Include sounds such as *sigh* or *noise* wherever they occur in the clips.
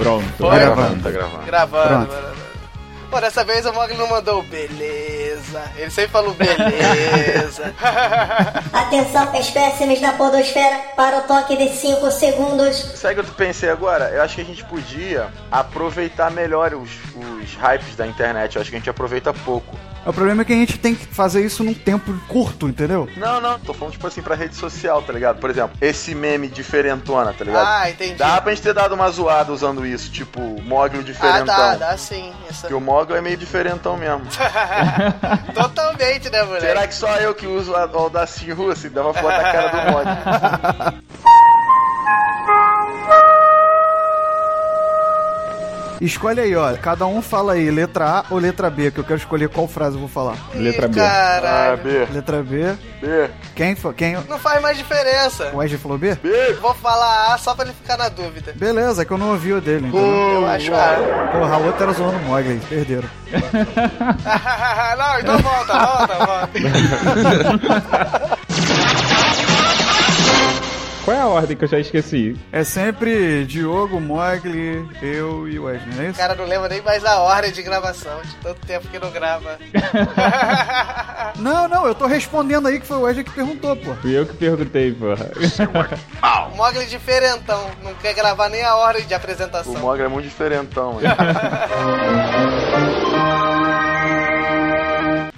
Pronto. Foi? Gravando, tá gravando. Gravando, Pronto. Pô, dessa vez o Mogli não mandou beleza. Ele sempre falou beleza. *laughs* Atenção, espécimes da podosfera, para o toque de 5 segundos. Sabe o que eu pensei agora? Eu acho que a gente podia aproveitar melhor os, os hypes da internet. Eu acho que a gente aproveita pouco. O problema é que a gente tem que fazer isso num tempo curto, entendeu? Não, não, tô falando tipo assim pra rede social, tá ligado? Por exemplo, esse meme diferentona, tá ligado? ah, entendi. Dá pra gente ter dado uma zoada usando isso, tipo, Mogli ah, diferentão. dá, dá sim. Essa... Porque o Mogli é meio diferentão mesmo. *laughs* Totalmente, né, moleque? Será que só eu que uso a- o Audacity Russo? Dá uma foto da cara do Mogli. *laughs* Escolhe aí, ó. Cada um fala aí, letra A ou letra B, que eu quero escolher qual frase eu vou falar. Letra B. Ah, Caralho. B, Letra B. B, Quem? fa- Quem? Não faz mais diferença. O Wesley falou B? B. Vou falar A só pra ele ficar na dúvida. Beleza, é que eu não ouvi o dele, entendeu? Eu acho A. Porra, a outra era zoando o Mogli, perderam. *laughs* não, então volta, volta, volta. *laughs* Qual é a ordem que eu já esqueci? É sempre Diogo, Mogli, eu e o Wesley, não é O isso? cara não lembra nem mais a ordem de gravação, de tanto tempo que não grava. *laughs* Não, não, eu tô respondendo aí que foi o Wesley que perguntou, pô. Fui eu que perguntei, porra. O Mogli diferentão, não quer gravar nem a ordem de O apresentação. Mogli é muito diferentão, mano. *laughs*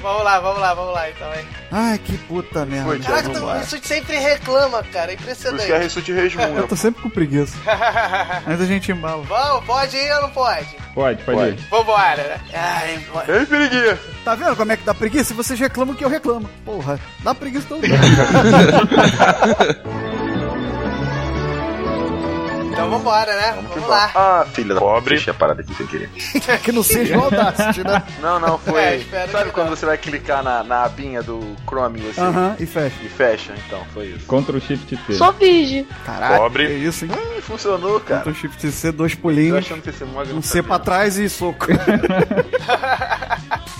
Vamos lá, vamos lá, vamos lá então, hein. Ai, que puta merda. Foi, Caraca, tu, lá. isso sempre reclama, cara, é Por isso que a impressionante. Rissuti Eu resmunga. tô sempre com preguiça. *laughs* Mas a gente embala. Vamos, pode ir ou não pode? Pode, pode, Pode. ir. Vambora, né? Ai, bora. Ei, periguinha! Tá vendo como é que dá preguiça? Vocês reclamam que eu reclamo. Porra, dá preguiça todo *laughs* mundo. *laughs* Então vambora, né? Vamos lá. Ah, filha da pobre. Deixa a parada aqui sem querer. *laughs* que não seja o Audacity, né? Não, não, foi. É, Sabe quando não. você vai clicar na, na abinha do Chrome assim? Aham, e fecha. E fecha, então, foi isso. Ctrl Shift T. Só virgem. Caralho, Pobre. que isso, hein? Hum, funcionou, cara. Ctrl Shift C, dois Tô pulinhos, achando que esse Mogli um C pra trás e soco. *laughs*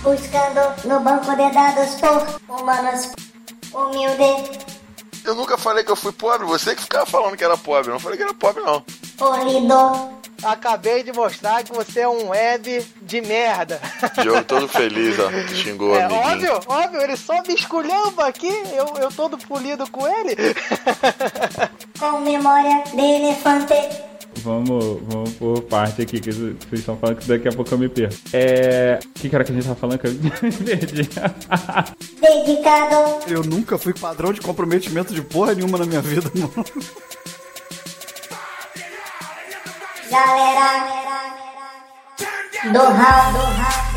Buscando no banco de dados por humanos humilde, Eu nunca falei que eu fui pobre, você que ficava falando que era pobre. Eu não falei que era pobre, não. polido. Acabei de mostrar que você é um web de merda. Diogo todo *laughs* feliz, ó. Xingou É amiguinho. óbvio, óbvio, ele só me esculhamba aqui, eu, eu todo polido com ele. *laughs* Com memória de elefante. Vamos, vamos por parte aqui, que vocês estão falando que daqui a pouco eu me perco. É. O que, que era que a gente tava falando que eu *laughs* me perdi? Dedicado. Eu nunca fui padrão de comprometimento de porra nenhuma na minha vida, mano. Galera. Do round. Do round.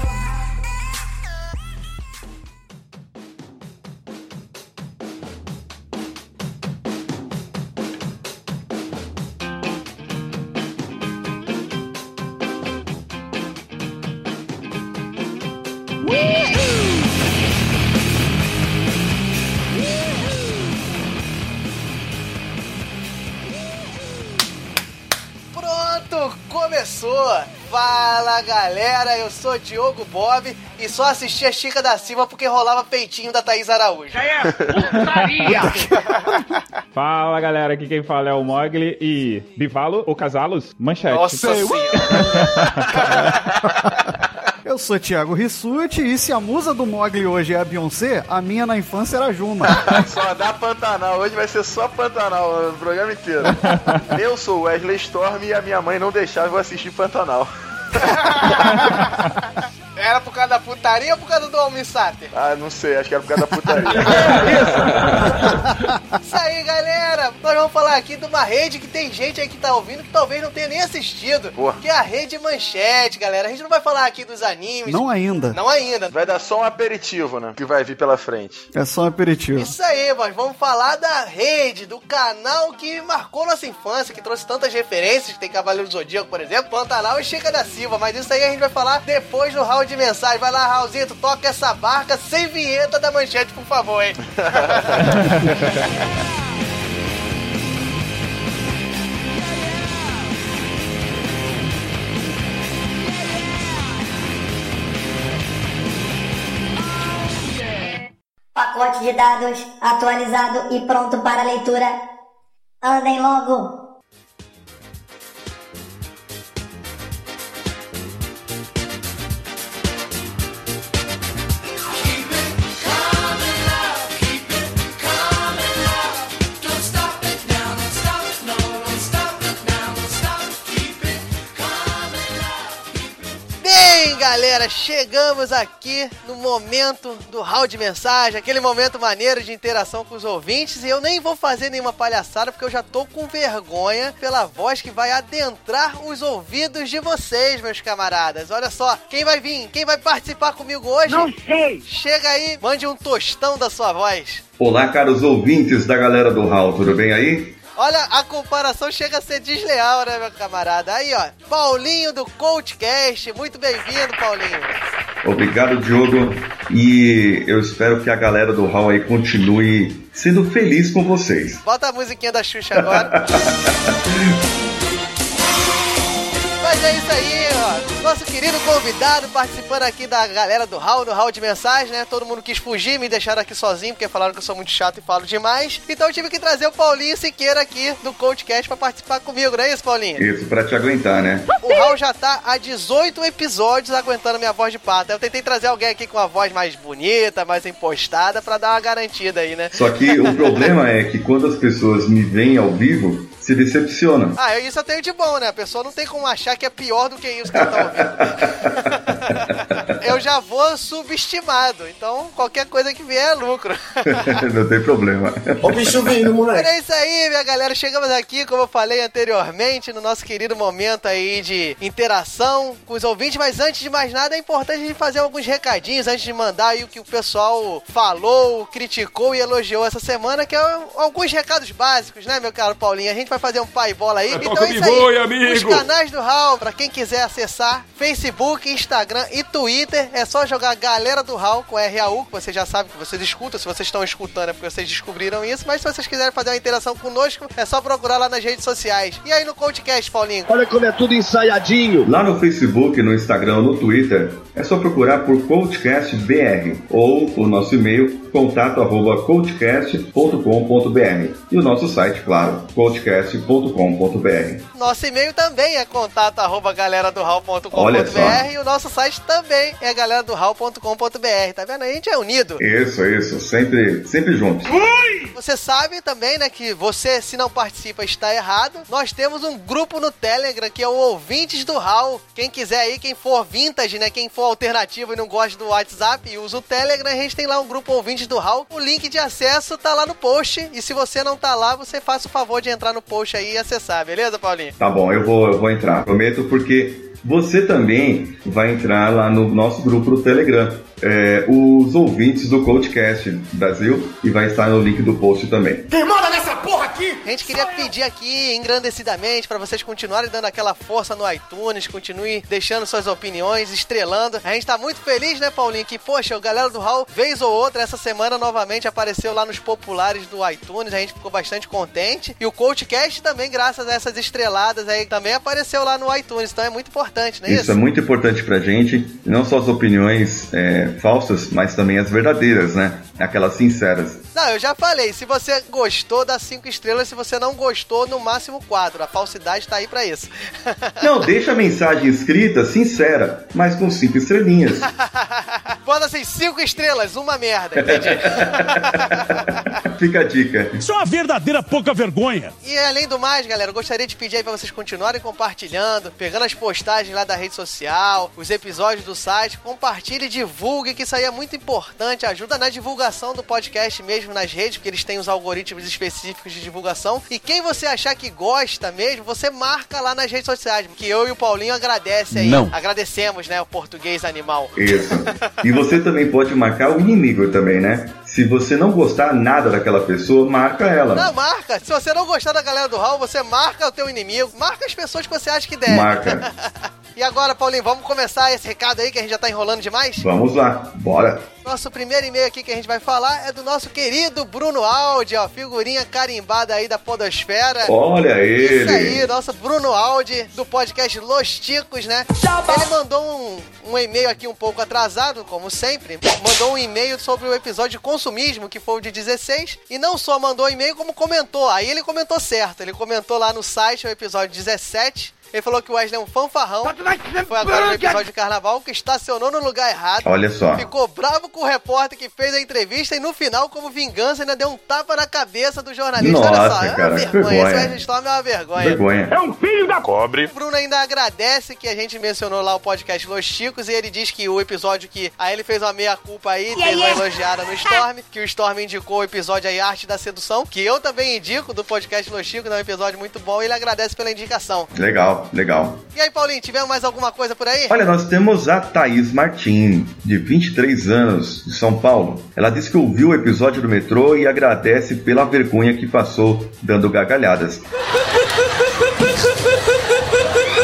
Fala galera, eu sou Diogo Bob e só assisti a Chica da Silva porque rolava peitinho da Thaís Araújo. *laughs* Fala galera, aqui quem fala é o Mogli e. Bivalo ou Casalos? Manchete. Nossa senhora! *laughs* Eu sou Thiago Rissuti e se a musa do Mogli hoje é a Beyoncé, a minha na infância era a Juma. *laughs* Só dá Pantanal, hoje vai ser só Pantanal o programa inteiro. *laughs* eu sou Wesley Storm e a minha mãe não deixava eu assistir Pantanal. *laughs* Era por causa da putaria ou por causa do Almissater? Ah, não sei, acho que era por causa da putaria. *laughs* Isso aí, galera! Nós vamos falar aqui de uma rede que tem gente aí que tá ouvindo que talvez não tenha nem assistido. Porra. Que é a Rede Manchete, galera. A gente não vai falar aqui dos animes. Não ainda. Não ainda. Vai dar só um aperitivo, né? Que vai vir pela frente. É só um aperitivo. Isso aí, mas vamos falar da rede, do canal que marcou nossa infância, que trouxe tantas referências. Tem Cavaleiro do Zodíaco, por exemplo, Pantanal e Chica da Silva. Mas isso aí a gente vai falar depois do round de mensagem. Vai lá, Raulzito, toca essa barca sem vinheta da manchete, por favor, hein? *laughs* Pacote de dados atualizado e pronto para leitura. Andem logo. Galera, chegamos aqui no momento do hall de mensagem, aquele momento maneiro de interação com os ouvintes. E eu nem vou fazer nenhuma palhaçada porque eu já tô com vergonha pela voz que vai adentrar os ouvidos de vocês, meus camaradas. Olha só, quem vai vir, quem vai participar comigo hoje? Não sei. Chega aí, mande um tostão da sua voz. Olá, caros ouvintes da galera do Hall, tudo bem aí? Olha, a comparação chega a ser desleal, né, meu camarada? Aí, ó, Paulinho do CoachCast. Muito bem-vindo, Paulinho. Obrigado, Diogo. E eu espero que a galera do Hall aí continue sendo feliz com vocês. Bota a musiquinha da Xuxa agora. *laughs* Mas é isso aí. Nosso querido convidado participando aqui da galera do Hall, do Hall de mensagem, né? Todo mundo quis fugir, me deixaram aqui sozinho, porque falaram que eu sou muito chato e falo demais. Então eu tive que trazer o Paulinho Siqueira aqui do CoachCast pra participar comigo, não é isso, Paulinho? Isso, pra te aguentar, né? O Hall já tá há 18 episódios aguentando minha voz de pata. Eu tentei trazer alguém aqui com uma voz mais bonita, mais impostada, pra dar uma garantida aí, né? Só que o problema é que quando as pessoas me veem ao vivo, se decepciona. Ah, isso eu tenho de bom, né? A pessoa não tem como achar que é pior do que isso que ela tá ouvindo. *laughs* eu já vou subestimado, então qualquer coisa que vier é lucro. *laughs* não tem problema. Ó o bicho vindo, moleque. É isso aí, minha galera. Chegamos aqui, como eu falei anteriormente, no nosso querido momento aí de interação com os ouvintes. Mas antes de mais nada, é importante a gente fazer alguns recadinhos antes de mandar aí o que o pessoal falou, criticou e elogiou essa semana, que é alguns recados básicos, né, meu caro Paulinho? A gente vai fazer um pai bola aí. É, então é isso aí. voe, amigo. Os canais do Hall, pra quem quiser acessar, Facebook, Instagram e Twitter, é só jogar Galera do Hall com RAU, que você já sabe que vocês escutam. Se vocês estão escutando é porque vocês descobriram isso. Mas se vocês quiserem fazer uma interação conosco, é só procurar lá nas redes sociais. E aí no podcast, Paulinho? Olha como é tudo ensaiadinho. Lá no Facebook, no Instagram, no Twitter, é só procurar por Coachcast BR ou o nosso e-mail contato arroba coachcast.com.br e o nosso site, claro, coachcast.com.br. Nosso e-mail também é contato arroba galera do Olha só. e o nosso site também é galera do tá vendo? A gente é unido. Isso, isso, sempre, sempre juntos. Você sabe também, né, que você, se não participa, está errado. Nós temos um grupo no Telegram que é o Ouvintes do Hall. Quem quiser aí, quem for vintage, né, quem for alternativo e não gosta do WhatsApp usa o Telegram, a gente tem lá um grupo Ouvintes do Hall. O link de acesso tá lá no post. E se você não tá lá, você faça o favor de entrar no post aí e acessar, beleza, Paulinho? Tá bom, eu vou, eu vou entrar. Prometo porque você também vai entrar lá no nosso grupo do Telegram. É, os ouvintes do Coachcast Brasil e vai estar no link do post também. Quem manda nessa porra aqui? A gente queria pedir aqui engrandecidamente para vocês continuarem dando aquela força no iTunes, continue deixando suas opiniões, estrelando. A gente tá muito feliz, né, Paulinho? Que, poxa, o galera do Hall, vez ou outra, essa semana novamente apareceu lá nos populares do iTunes. A gente ficou bastante contente. E o Coachcast também, graças a essas estreladas aí, também apareceu lá no iTunes. Então é muito importante, não é isso? Isso é muito importante pra gente, não só as opiniões é, falsas, mas também as verdadeiras, né? Aquelas sinceras. Não, eu já falei. Se você gostou, dá cinco estrelas. Se você não gostou, no máximo quatro. A falsidade tá aí pra isso. *laughs* Não, deixa a mensagem escrita, sincera, mas com cinco estrelinhas. *laughs* Bota assim, cinco estrelas, uma merda, entendi. *laughs* Fica a dica. Isso é uma verdadeira pouca vergonha. E além do mais, galera, eu gostaria de pedir aí pra vocês continuarem compartilhando, pegando as postagens lá da rede social, os episódios do site, compartilhe e divulgue, que isso aí é muito importante, ajuda na divulgação do podcast mesmo nas redes, porque eles têm os algoritmos específicos de divulgação. E quem você achar que gosta mesmo, você marca lá nas redes sociais, que eu e o Paulinho agradece aí. Não. Agradecemos, né, o português animal. Isso. E você também pode marcar o inimigo também, né? Se você não gostar nada daquela pessoa, marca ela. Não, marca. Se você não gostar da galera do Hall, você marca o teu inimigo. Marca as pessoas que você acha que deve. Marca. *laughs* e agora, Paulinho, vamos começar esse recado aí que a gente já tá enrolando demais? Vamos lá, bora. Nosso primeiro e-mail aqui que a gente vai falar é do nosso querido Bruno Aldi, ó, figurinha carimbada aí da Podosfera. Olha ele. Isso aí, nosso Bruno Aldi, do podcast Los Ticos, né? Ele mandou um, um e-mail aqui um pouco atrasado, como sempre. Mandou um e-mail sobre o episódio de consumismo, que foi o de 16. E não só mandou e-mail, como comentou. Aí ele comentou certo. Ele comentou lá no site o episódio 17. Ele falou que o Wesley é um fanfarrão. Foi agora no episódio de carnaval que estacionou no lugar errado. Olha só. Ficou bravo com o repórter que fez a entrevista e no final, como vingança, ainda deu um tapa na cabeça do jornalista. Olha Nossa, só, é cara, uma que vergonha. vergonha. Esse Wesley Storm é uma vergonha. Vergonha. É um filho da cobre. O Bruno ainda agradece que a gente mencionou lá o podcast Los Chicos e ele diz que o episódio que aí ele fez uma meia-culpa aí, fez uma elogiada no *laughs* Storm, que o Storm indicou o episódio aí Arte da Sedução, que eu também indico do podcast Los Chicos, é um episódio muito bom e ele agradece pela indicação. Legal, legal. E aí, Paulinho, tivemos mais alguma coisa por aí? Olha, nós temos a Thaís Martim, de 23 anos, de São Paulo. Ela disse que ouviu o episódio do metrô e agradece pela vergonha que passou dando gargalhadas.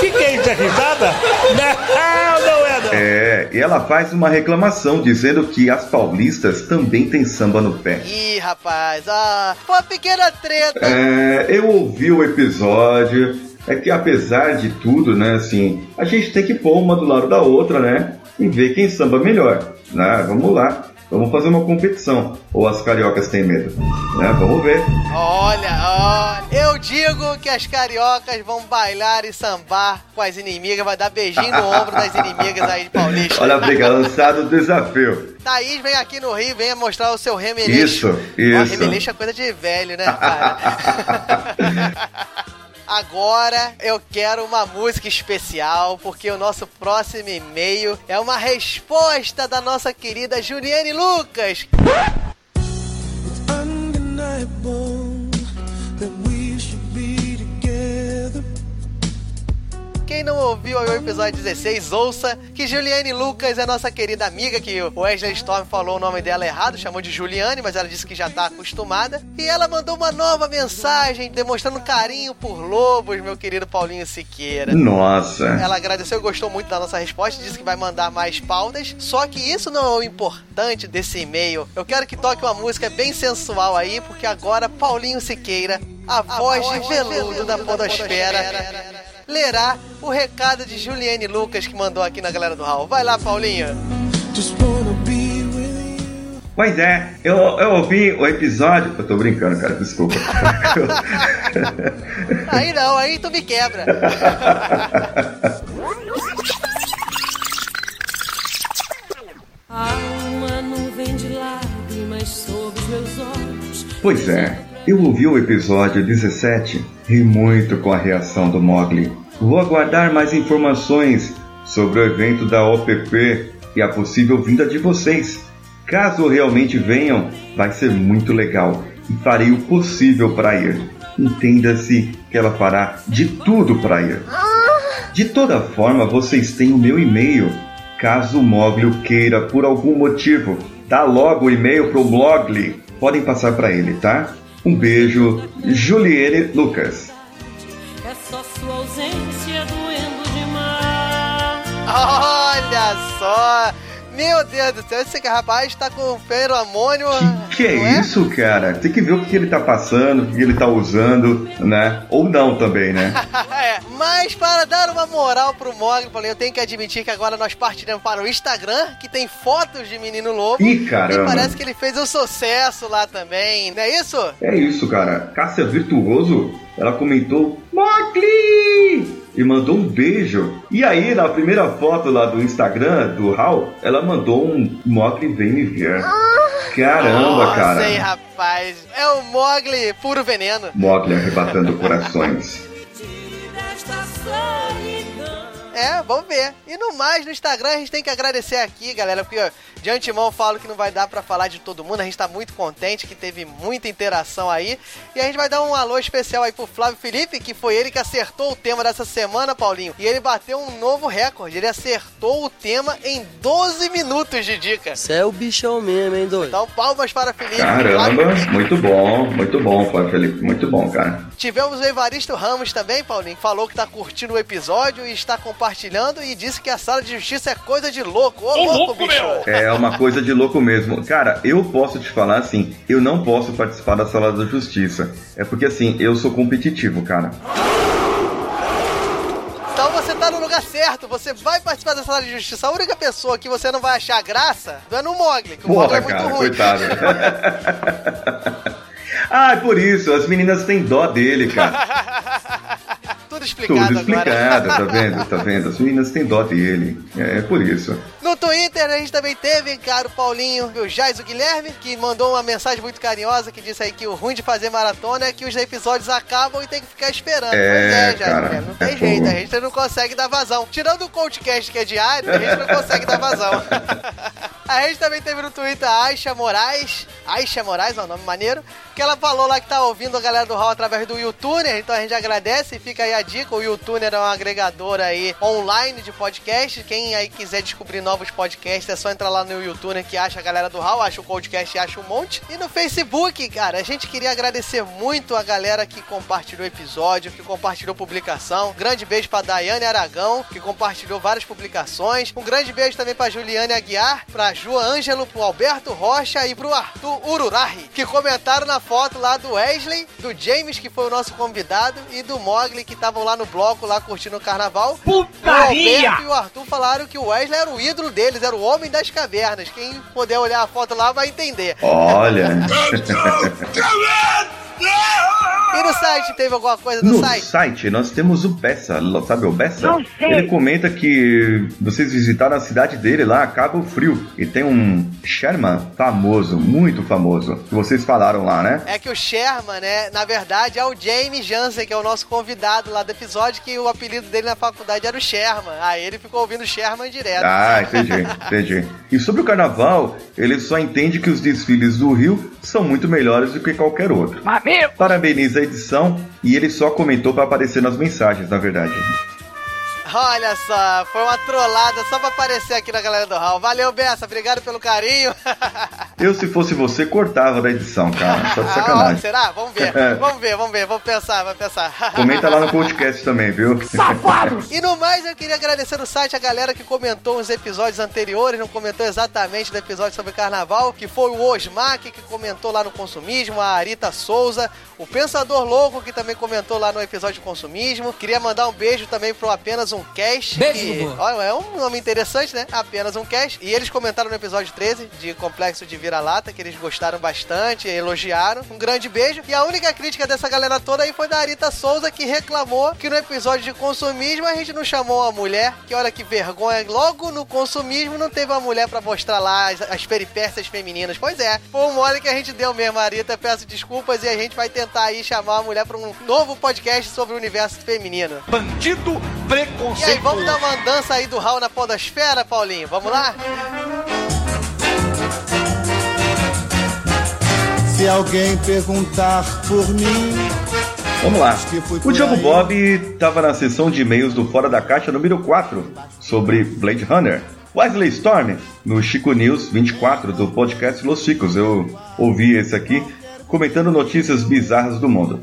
Que que é isso? É risada? Não, não é não. É, e ela faz uma reclamação dizendo que as paulistas também têm samba no pé. Ih, rapaz, ah, foi uma pequena treta. É, eu ouvi o episódio. É que apesar de tudo, né, assim, a gente tem que pôr uma do lado da outra, né? E ver quem samba melhor. Né? Vamos lá. Vamos fazer uma competição. Ou as cariocas têm medo? Né? Vamos ver. Olha, olha, eu digo que as cariocas vão bailar e sambar com as inimigas, vai dar beijinho no ombro das inimigas aí de Paulista. Olha, briga, lançado o desafio. Thaís vem aqui no Rio, venha mostrar o seu remeleixo. Isso, isso. remeleixo é coisa de velho, né, cara? *laughs* Agora eu quero uma música especial, porque o nosso próximo e-mail é uma resposta da nossa querida Juliane Lucas. Quem não ouviu o episódio 16, ouça que Juliane Lucas é nossa querida amiga, que o Wesley Storm falou o nome dela errado, chamou de Juliane, mas ela disse que já tá acostumada. E ela mandou uma nova mensagem demonstrando carinho por lobos, meu querido Paulinho Siqueira. Nossa. Ela agradeceu e gostou muito da nossa resposta, disse que vai mandar mais pautas. Só que isso não é o importante desse e-mail. Eu quero que toque uma música bem sensual aí, porque agora Paulinho Siqueira, a, voz, de veludo da podosfera, lerá o recado de Juliane Lucas que mandou aqui na galera do Hall. Vai lá, Paulinho. Pois é, eu, eu ouvi o episódio. Eu tô brincando, cara, desculpa. *laughs* Aí não, aí tu me quebra. Há uma nuvem de lágrimas sob os meus olhos. Pois é, eu ouvi o episódio 17 e muito com a reação do Mogli. Vou aguardar mais informações sobre o evento da OPP e a possível vinda de vocês. Caso realmente venham, vai ser muito legal e farei o possível para ir. Entenda-se que ela fará de tudo para ir. De toda forma, vocês têm o meu e-mail. Caso o Mogli o queira por algum motivo, dá logo o e-mail pro Mogli. Podem passar para ele, tá? Um beijo, Juliane Lucas. É só sua ausência doendo demais. Olha só! Meu Deus do céu, esse rapaz tá com feromônio. Que é não isso, cara? Tem que ver o que ele tá passando, o que ele tá usando, né? Ou não também, né? *laughs* é, mas para dar uma moral pro Mogli, Paulinho, eu tenho que admitir que agora nós partiremos para o Instagram, que tem fotos de Menino Lobo. Ih, caramba. E parece que ele fez um sucesso lá também, não é isso? É isso, cara. Cássia Virtuoso, ela comentou Mogli! E mandou um beijo. E aí, na primeira foto lá do Instagram, do Hal, ela mandou um Mogli vem me ver. Caramba, Nossa, cara. hein, rapaz. É o Mogli puro veneno. Mogli arrebatando corações. *laughs* É, vamos ver. E no mais, no Instagram, a gente tem que agradecer aqui, galera, porque ó, de antemão eu falo que não vai dar pra falar de todo mundo. A gente tá muito contente que teve muita interação aí. E a gente vai dar um alô especial aí pro Flávio Felipe, que foi ele que acertou o tema dessa semana, Paulinho. E ele bateu um novo recorde. Ele acertou o tema em 12 minutos de dica. Você é o bichão mesmo, hein, doido? Então, palmas para Felipe. Caramba, muito bom, muito bom, Flávio Felipe, muito bom, cara. Tivemos o Evaristo Ramos também, Paulinho, que falou que tá curtindo o episódio e está compartilhando e disse que a sala de justiça é coisa de louco. Ô, louco, bicho! É uma coisa de louco mesmo. Cara, eu posso te falar assim, eu não posso participar da sala da justiça. É porque assim, eu sou competitivo, cara. Então você tá no lugar certo, você vai participar da sala de justiça. A única pessoa que você não vai achar graça é no Mogli, que o Mogli é Porra, muito cara, ruim. coitado. *laughs* ah, é por isso, as meninas têm dó dele, cara. *laughs* Tudo explicado Tudo agora. explicado, tá *laughs* vendo? Tá vendo? As meninas têm dó dele. É, é por isso. No Twitter a gente também teve, cara, o Paulinho e o Jais o Guilherme, que mandou uma mensagem muito carinhosa que disse aí que o ruim de fazer maratona é que os episódios acabam e tem que ficar esperando. É, pois é, Jais cara, não tem é jeito, fogo. a gente não consegue dar vazão. Tirando o podcast que é diário, a gente não consegue dar vazão. *laughs* A gente também teve no Twitter a Aisha Moraes. Aisha Moraes é um nome maneiro. Que ela falou lá que tá ouvindo a galera do Hall através do YouTuner. Então a gente agradece e fica aí a dica. O YouTuner é um agregador aí online de podcast. Quem aí quiser descobrir novos podcasts é só entrar lá no YouTuner que acha a galera do Hall, acha o podcast e acha um monte. E no Facebook, cara, a gente queria agradecer muito a galera que compartilhou episódio, que compartilhou publicação. Grande beijo pra Daiane Aragão, que compartilhou várias publicações. Um grande beijo também pra Juliane Aguiar, pra Ju Ângelo, pro Alberto Rocha e pro Arthur Ururahi, que comentaram na foto lá do Wesley, do James, que foi o nosso convidado, e do Mogli, que estavam lá no bloco, lá curtindo o carnaval. O Alberto e o Arthur falaram que o Wesley era o ídolo deles, era o homem das cavernas. Quem puder olhar a foto lá vai entender. Olha. *laughs* *laughs* E no site, teve alguma coisa no, No site? site nós temos o Bessa, sabe o Bessa? Não sei. Ele comenta que vocês visitaram a cidade dele lá, Cabo Frio, e tem um Sherman famoso, muito famoso, que vocês falaram lá, né? É que o Sherman, né, na verdade é o James Jansen, que é o nosso convidado lá do episódio, que o apelido dele na faculdade era o Sherman. Aí ele ficou ouvindo o Sherman direto. Ah, entendi, entendi. E sobre o carnaval, ele só entende que os desfiles do Rio são muito melhores do que qualquer outro. Parabeniza a edição e ele só comentou para aparecer nas mensagens, na verdade. Olha só, foi uma trollada só pra aparecer aqui na galera do Hall. Valeu, Bessa, obrigado pelo carinho. *laughs* Eu, se fosse você, cortava da edição, cara. Só de Ah, sacanagem. será? Vamos ver, vamos ver, vamos ver, vamos pensar, vamos pensar. *laughs* Comenta lá no podcast também, viu? E no mais, eu queria agradecer no site a galera que comentou os episódios anteriores, não comentou exatamente do episódio sobre carnaval, que foi o Osmac, que comentou lá no Consumismo, a Arita Souza, o Pensador Louco, que também comentou lá no episódio de Consumismo. Queria mandar um beijo também pro Apenas um Cast. Beijo, que, olha, é um nome interessante, né? Apenas um Cast. E eles comentaram no episódio 13 de Complexo de Vira-Lata, que eles gostaram bastante, elogiaram. Um grande beijo. E a única crítica dessa galera toda aí foi da Arita Souza, que reclamou que no episódio de consumismo a gente não chamou uma mulher, que olha que vergonha, logo no consumismo não teve uma mulher pra mostrar lá as, as peripécias femininas. Pois é, foi um mole que a gente deu mesmo, Arita, peço desculpas e a gente vai tentar aí chamar a mulher pra um novo podcast sobre o universo feminino. Bandido preconceituoso. E aí, vamos dar uma dança aí do Raul na podosfera, Paulinho? Vamos lá? Se alguém perguntar por mim. Vamos lá. O Diogo. Bob estava na sessão de e-mails do Fora da Caixa número 4 sobre Blade Runner. Wesley Storm, no Chico News 24 do podcast Los Chicos. Eu ouvi esse aqui comentando notícias bizarras do mundo.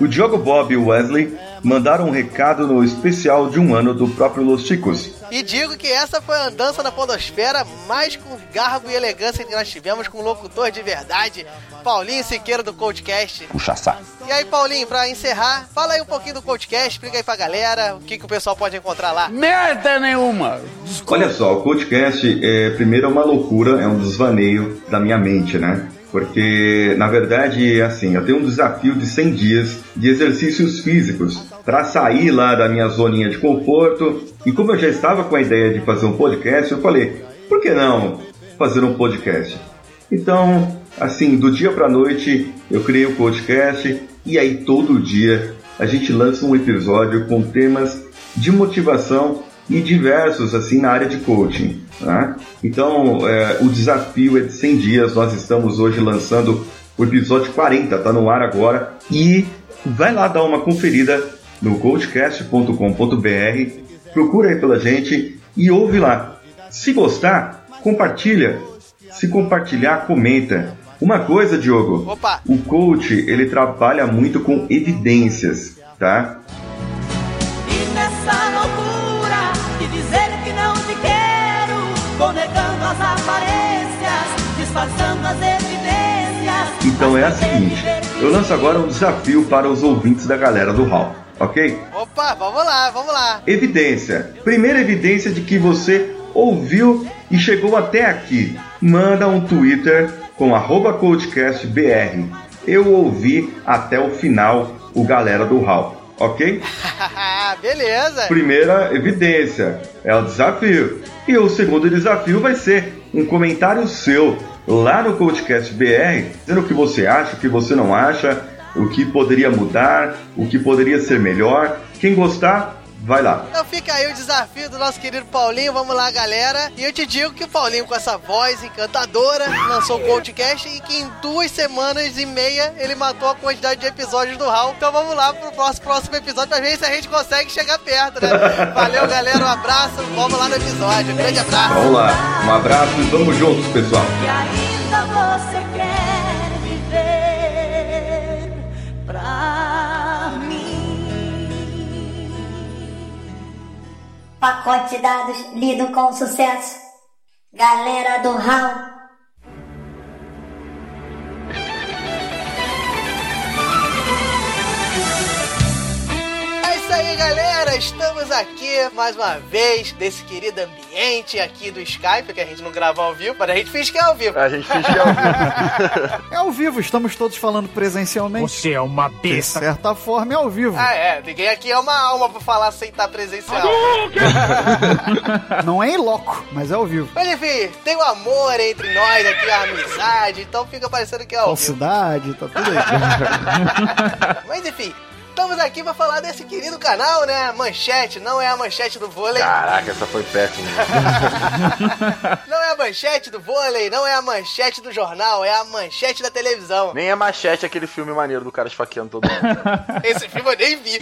O Diogo Bob e o Wesley mandaram um recado no especial de um ano do próprio Los Chicos. E digo que essa foi a dança na podosfera mais com garbo e elegância que nós tivemos com um locutor de verdade, Paulinho Siqueira do Coachcast. Puxa saco. E aí, Paulinho, pra encerrar, fala aí um pouquinho do Coachcast, explica aí pra galera o que, que o pessoal pode encontrar lá. Merda nenhuma! Olha só, o podcast é primeiro é uma loucura, é um desvaneio da minha mente, né? Porque, na verdade, é assim, eu tenho um desafio de 100 dias de exercícios físicos para sair lá da minha zoninha de conforto. E como eu já estava com a ideia de fazer um podcast, eu falei, por que não fazer um podcast? Então, assim, do dia para noite, eu criei o podcast e aí todo dia a gente lança um episódio com temas de motivação e diversos assim na área de coaching. Né? Então, é, o desafio é de 100 dias. Nós estamos hoje lançando o episódio 40, tá no ar agora. E vai lá dar uma conferida no coachcast.com.br. Procura aí pela gente e ouve lá. Se gostar, compartilha. Se compartilhar, comenta. Uma coisa, Diogo. Opa! O coach, ele trabalha muito com evidências, tá? E nessa loucura quero, vou negando as aparências, disfarçando as evidências. Então é a seguinte, eu lanço agora um desafio para os ouvintes da galera do Hall, ok? Opa, vamos lá, vamos lá. Evidência. Primeira evidência de que você ouviu e chegou até aqui. Manda um Twitter com arroba coachcastbr. Eu ouvi até o final o galera do Hall, ok? *laughs* Beleza. Primeira evidência é o desafio. E o segundo desafio vai ser um comentário seu lá no Coachcast BR, dizendo o que você acha, o que você não acha, o que poderia mudar, o que poderia ser melhor. Quem gostar, vai lá. Então fica aí o desafio do nosso querido Paulinho. Vamos lá, galera. E eu te digo que o Paulinho, com essa voz encantadora, lançou o podcast e que em duas semanas e meia ele matou a quantidade de episódios do Hall. Então vamos lá pro próximo, próximo episódio pra ver se a gente consegue chegar perto, né? *laughs* Valeu, galera. Um abraço. Vamos lá no episódio. Um grande abraço. Vamos lá. Um abraço e vamos juntos, pessoal. E ainda você quer Pacote de dados lido com sucesso. Galera do HAL. Isso aí, galera. Estamos aqui mais uma vez desse querido ambiente aqui do Skype, que a gente não grava ao vivo, mas a gente finge que é ao vivo. A gente finge que é ao vivo. *laughs* É ao vivo, estamos todos falando presencialmente. Você é uma De besta. certa forma é ao vivo. Ah, é. Ninguém aqui é uma alma pra falar sem estar presencial. *laughs* Não é em loco, mas é ao vivo. Mas enfim, tem o amor entre nós aqui, a amizade, então fica parecendo que é ao vivo. Falsidade, tá tudo aí. *laughs* Mas enfim, estamos aqui pra falar desse querido canal, né? Manchete, não é a manchete do vôlei. Caraca, essa foi péssima. *laughs* Não é a manchete do vôlei, não é a manchete do jornal, é a manchete da televisão. Nem é machete aquele filme maneiro do cara esfaqueando todo mundo. *laughs* Esse filme eu nem vi.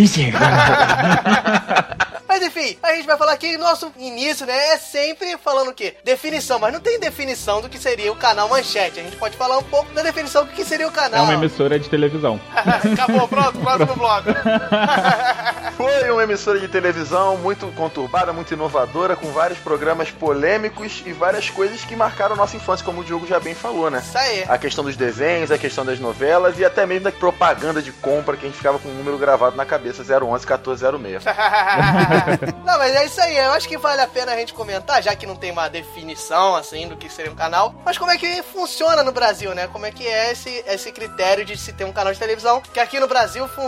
Loser. *laughs* Mas enfim, a gente vai falar aqui, nosso início, né? É sempre falando o quê? Definição, mas não tem definição do que seria o canal Manchete. A gente pode falar um pouco da definição do que seria o É canal. uma emissora de televisão. Acabou, pronto, próximo bloco. *laughs* Foi uma emissora de televisão muito conturbada, muito inovadora, com vários programas polêmicos e várias coisas que marcaram nossa infância, como o Diogo já bem falou, né? Isso aí. A questão dos desenhos, a questão das novelas e até mesmo da propaganda de compra que a gente ficava com um número gravado na cabeça, 011 1406. *laughs* não, mas é isso aí. Eu acho que vale a pena a gente comentar, já que não tem uma definição, assim, do que seria um canal. Mas como é que funciona no Brasil, né? Como é que é esse, esse critério de se ter um canal de televisão? Que aqui no Brasil funciona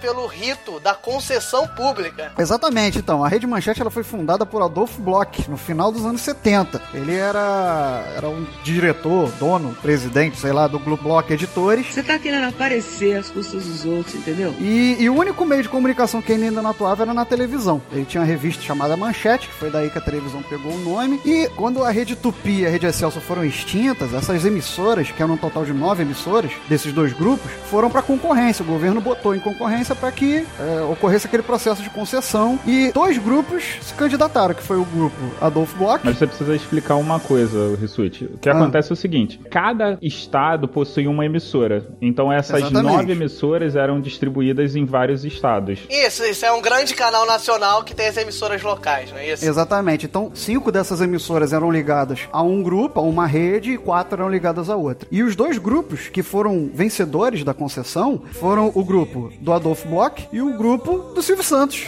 pelo rito da concessão pública. Exatamente, então. A Rede Manchete ela foi fundada por Adolfo Bloch no final dos anos 70. Ele era, era um diretor, dono, presidente, sei lá, do Bloch Editores. Você tá querendo aparecer às custas dos outros, entendeu? E, e o único meio de comunicação que ele ainda não atuava era na televisão. Ele tinha uma revista chamada Manchete, que foi daí que a televisão pegou o nome. E quando a Rede Tupi e a Rede Excelsior foram extintas, essas emissoras, que eram um total de nove emissoras, desses dois grupos, foram para concorrência. O governo botou em concorrência para que é, ocorresse aquele processo de concessão. E dois grupos se candidataram, que foi o grupo Adolfo Bloch. Mas você precisa explicar uma coisa, Rissuti. O que Ah. acontece é o seguinte: cada estado possui uma emissora. Então essas Exatamente. nove emissoras eram distribuídas em vários estados. Isso, isso é um grande canal nacional que tem as emissoras locais, não é isso? Exatamente. Então, cinco dessas emissoras eram ligadas a um grupo, a uma rede, e quatro eram ligadas a outra. E os dois grupos que foram vencedores da concessão foram o grupo do Adolfo Bloch e o grupo do Silvio Santos.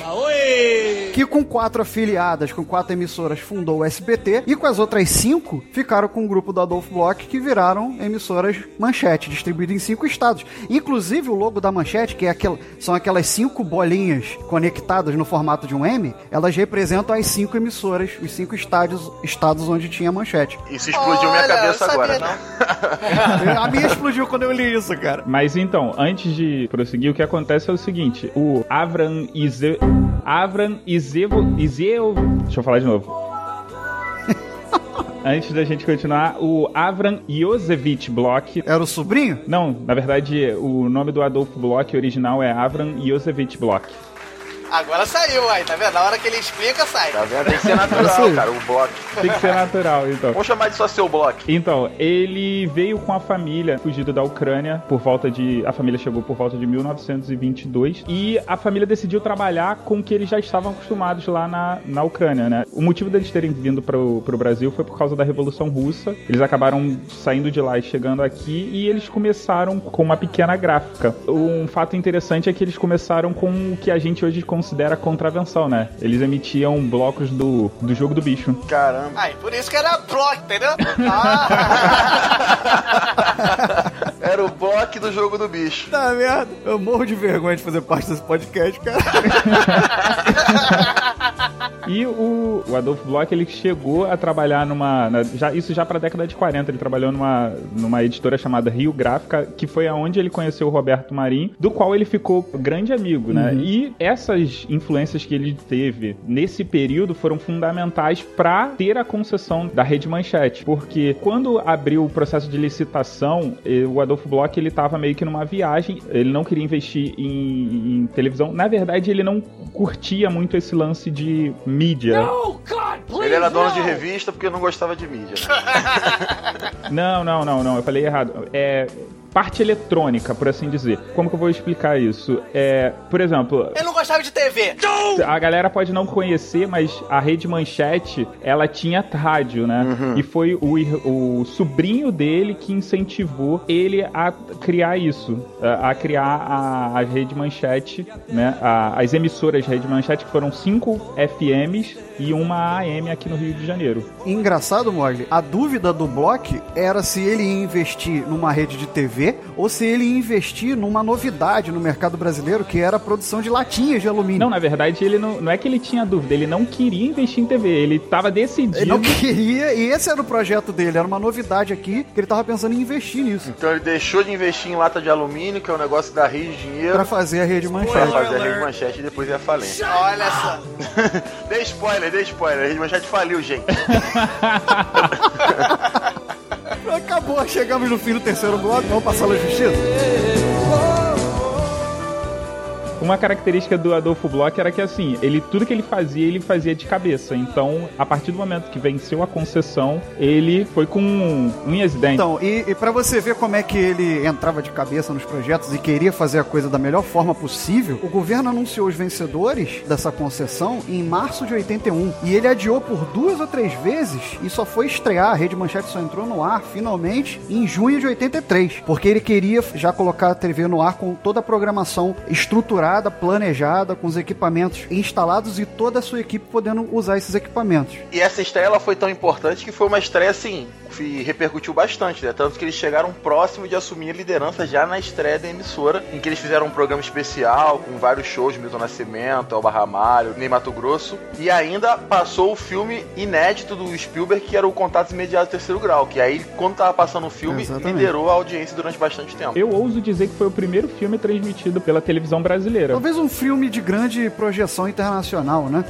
Que com quatro afiliadas, com quatro emissoras, fundou o SBT e com as outras cinco ficaram com o grupo do Adolfo Bloch que viraram emissoras Manchete, distribuídas em cinco estados. Inclusive o logo da Manchete, que é aquel, são aquelas cinco bolinhas conectadas no formato de um M, elas representam as cinco emissoras, os cinco estádios, estados onde tinha Manchete. Isso explodiu minha Olha, cabeça eu sabia agora. não. *laughs* A minha explodiu quando eu li isso, cara. Mas então, antes de prosseguir, o que acontece é o seguinte: o Avram Ize... Avram Izevo... Izeo... Deixa eu falar de novo. *laughs* Antes da gente continuar, o Avram Josevich Bloch. Era o sobrinho? Não, na verdade, o nome do Adolfo Bloch original é Avram Josevich Bloch. Agora saiu aí, tá vendo? Na hora que ele explica, sai. Tá vendo? Tem que ser natural, cara, o bloco. Tem que ser natural, então. Vamos chamar de só seu bloco. Então, ele veio com a família fugido da Ucrânia por volta de. A família chegou por volta de 1922 e a família decidiu trabalhar com o que eles já estavam acostumados lá na, na Ucrânia, né? O motivo deles terem vindo pro, pro Brasil foi por causa da Revolução Russa. Eles acabaram saindo de lá e chegando aqui e eles começaram com uma pequena gráfica. Um fato interessante é que eles começaram com o que a gente hoje considera contravenção, né? Eles emitiam blocos do, do jogo do bicho. Caramba. Aí, por isso que era bloco, entendeu? *laughs* Ah, Era era o bloco do jogo do bicho. Tá merda. Eu morro de vergonha de fazer parte desse podcast, cara. *laughs* E o, o Adolfo Bloch, ele chegou a trabalhar numa. na- já, isso já pra década de 40. Ele trabalhou numa, numa editora chamada Rio Gráfica, que foi aonde ele conheceu o Roberto Marinho, do qual ele ficou grande amigo, né? E essas influências que ele teve nesse período foram fundamentais pra ter a concessão da Rede Manchete. Porque quando abriu o processo de licitação, eh, o Adolfo Bloch ele tava meio que numa viagem, ele não queria investir em, em televisão. Na verdade, ele não curtia muito esse lance de mídia. Ele era dono de revista porque não gostava de mídia. né? *laughs* Não, não, não, não, eu falei errado. É parte eletrônica, por assim dizer. Como que eu vou explicar isso? É, por exemplo, Ele não gostava de TV. a galera pode não conhecer, mas a Rede Manchete, ela tinha rádio, né? E foi o, o sobrinho dele que incentivou ele a criar isso, a, a criar a, a Rede Manchete, né? A- as emissoras Rede Manchete, que foram cinco FMs e uma AM aqui no Rio de Janeiro. Engraçado, Mogli, a dúvida do Block era se ele ia investir numa rede de TV ou se ele ia investir numa novidade no mercado brasileiro, que era a produção de latinhas de alumínio. Não, na verdade, ele não, não é que ele tinha dúvida, ele não queria investir em TV, ele tava decidido. Ele não queria, e esse era o projeto dele, era uma novidade aqui, que ele tava pensando em investir nisso. Então ele deixou de investir em lata de alumínio, que é um negócio que dá rio de dinheiro, Pra fazer a rede pra manchete. fazer a rede manchete e depois ia falência. Olha só. *laughs* dê spoiler, dê spoiler. A rede manchete faliu, gente. *laughs* Acabou, chegamos no fim do terceiro bloco, vamos passar a justiça? Uma característica do Adolfo Bloch era que assim, ele tudo que ele fazia, ele fazia de cabeça. Então, a partir do momento que venceu a concessão, ele foi com unhas e dentes. Então, e, e para você ver como é que ele entrava de cabeça nos projetos e queria fazer a coisa da melhor forma possível, o governo anunciou os vencedores dessa concessão em março de 81. E ele adiou por duas ou três vezes e só foi estrear, a Rede Manchete só entrou no ar finalmente em junho de 83. Porque ele queria já colocar a TV no ar com toda a programação estruturada, planejada, com os equipamentos instalados e toda a sua equipe podendo usar esses equipamentos. E essa estreia ela foi tão importante que foi uma estreia assim, que repercutiu bastante, né? Tanto que eles chegaram próximo de assumir a liderança já na estreia da emissora, em que eles fizeram um programa especial com vários shows, Milton Nascimento, Elba Ramalho, Ney Mato Grosso, e ainda passou o filme inédito do Spielberg, que era o Contatos Imediatos Terceiro Grau, que aí, quando tava passando o filme, Exatamente. liderou a audiência durante bastante tempo. Eu ouso dizer que foi o primeiro filme transmitido pela televisão brasileira. Talvez um filme de grande projeção internacional, né?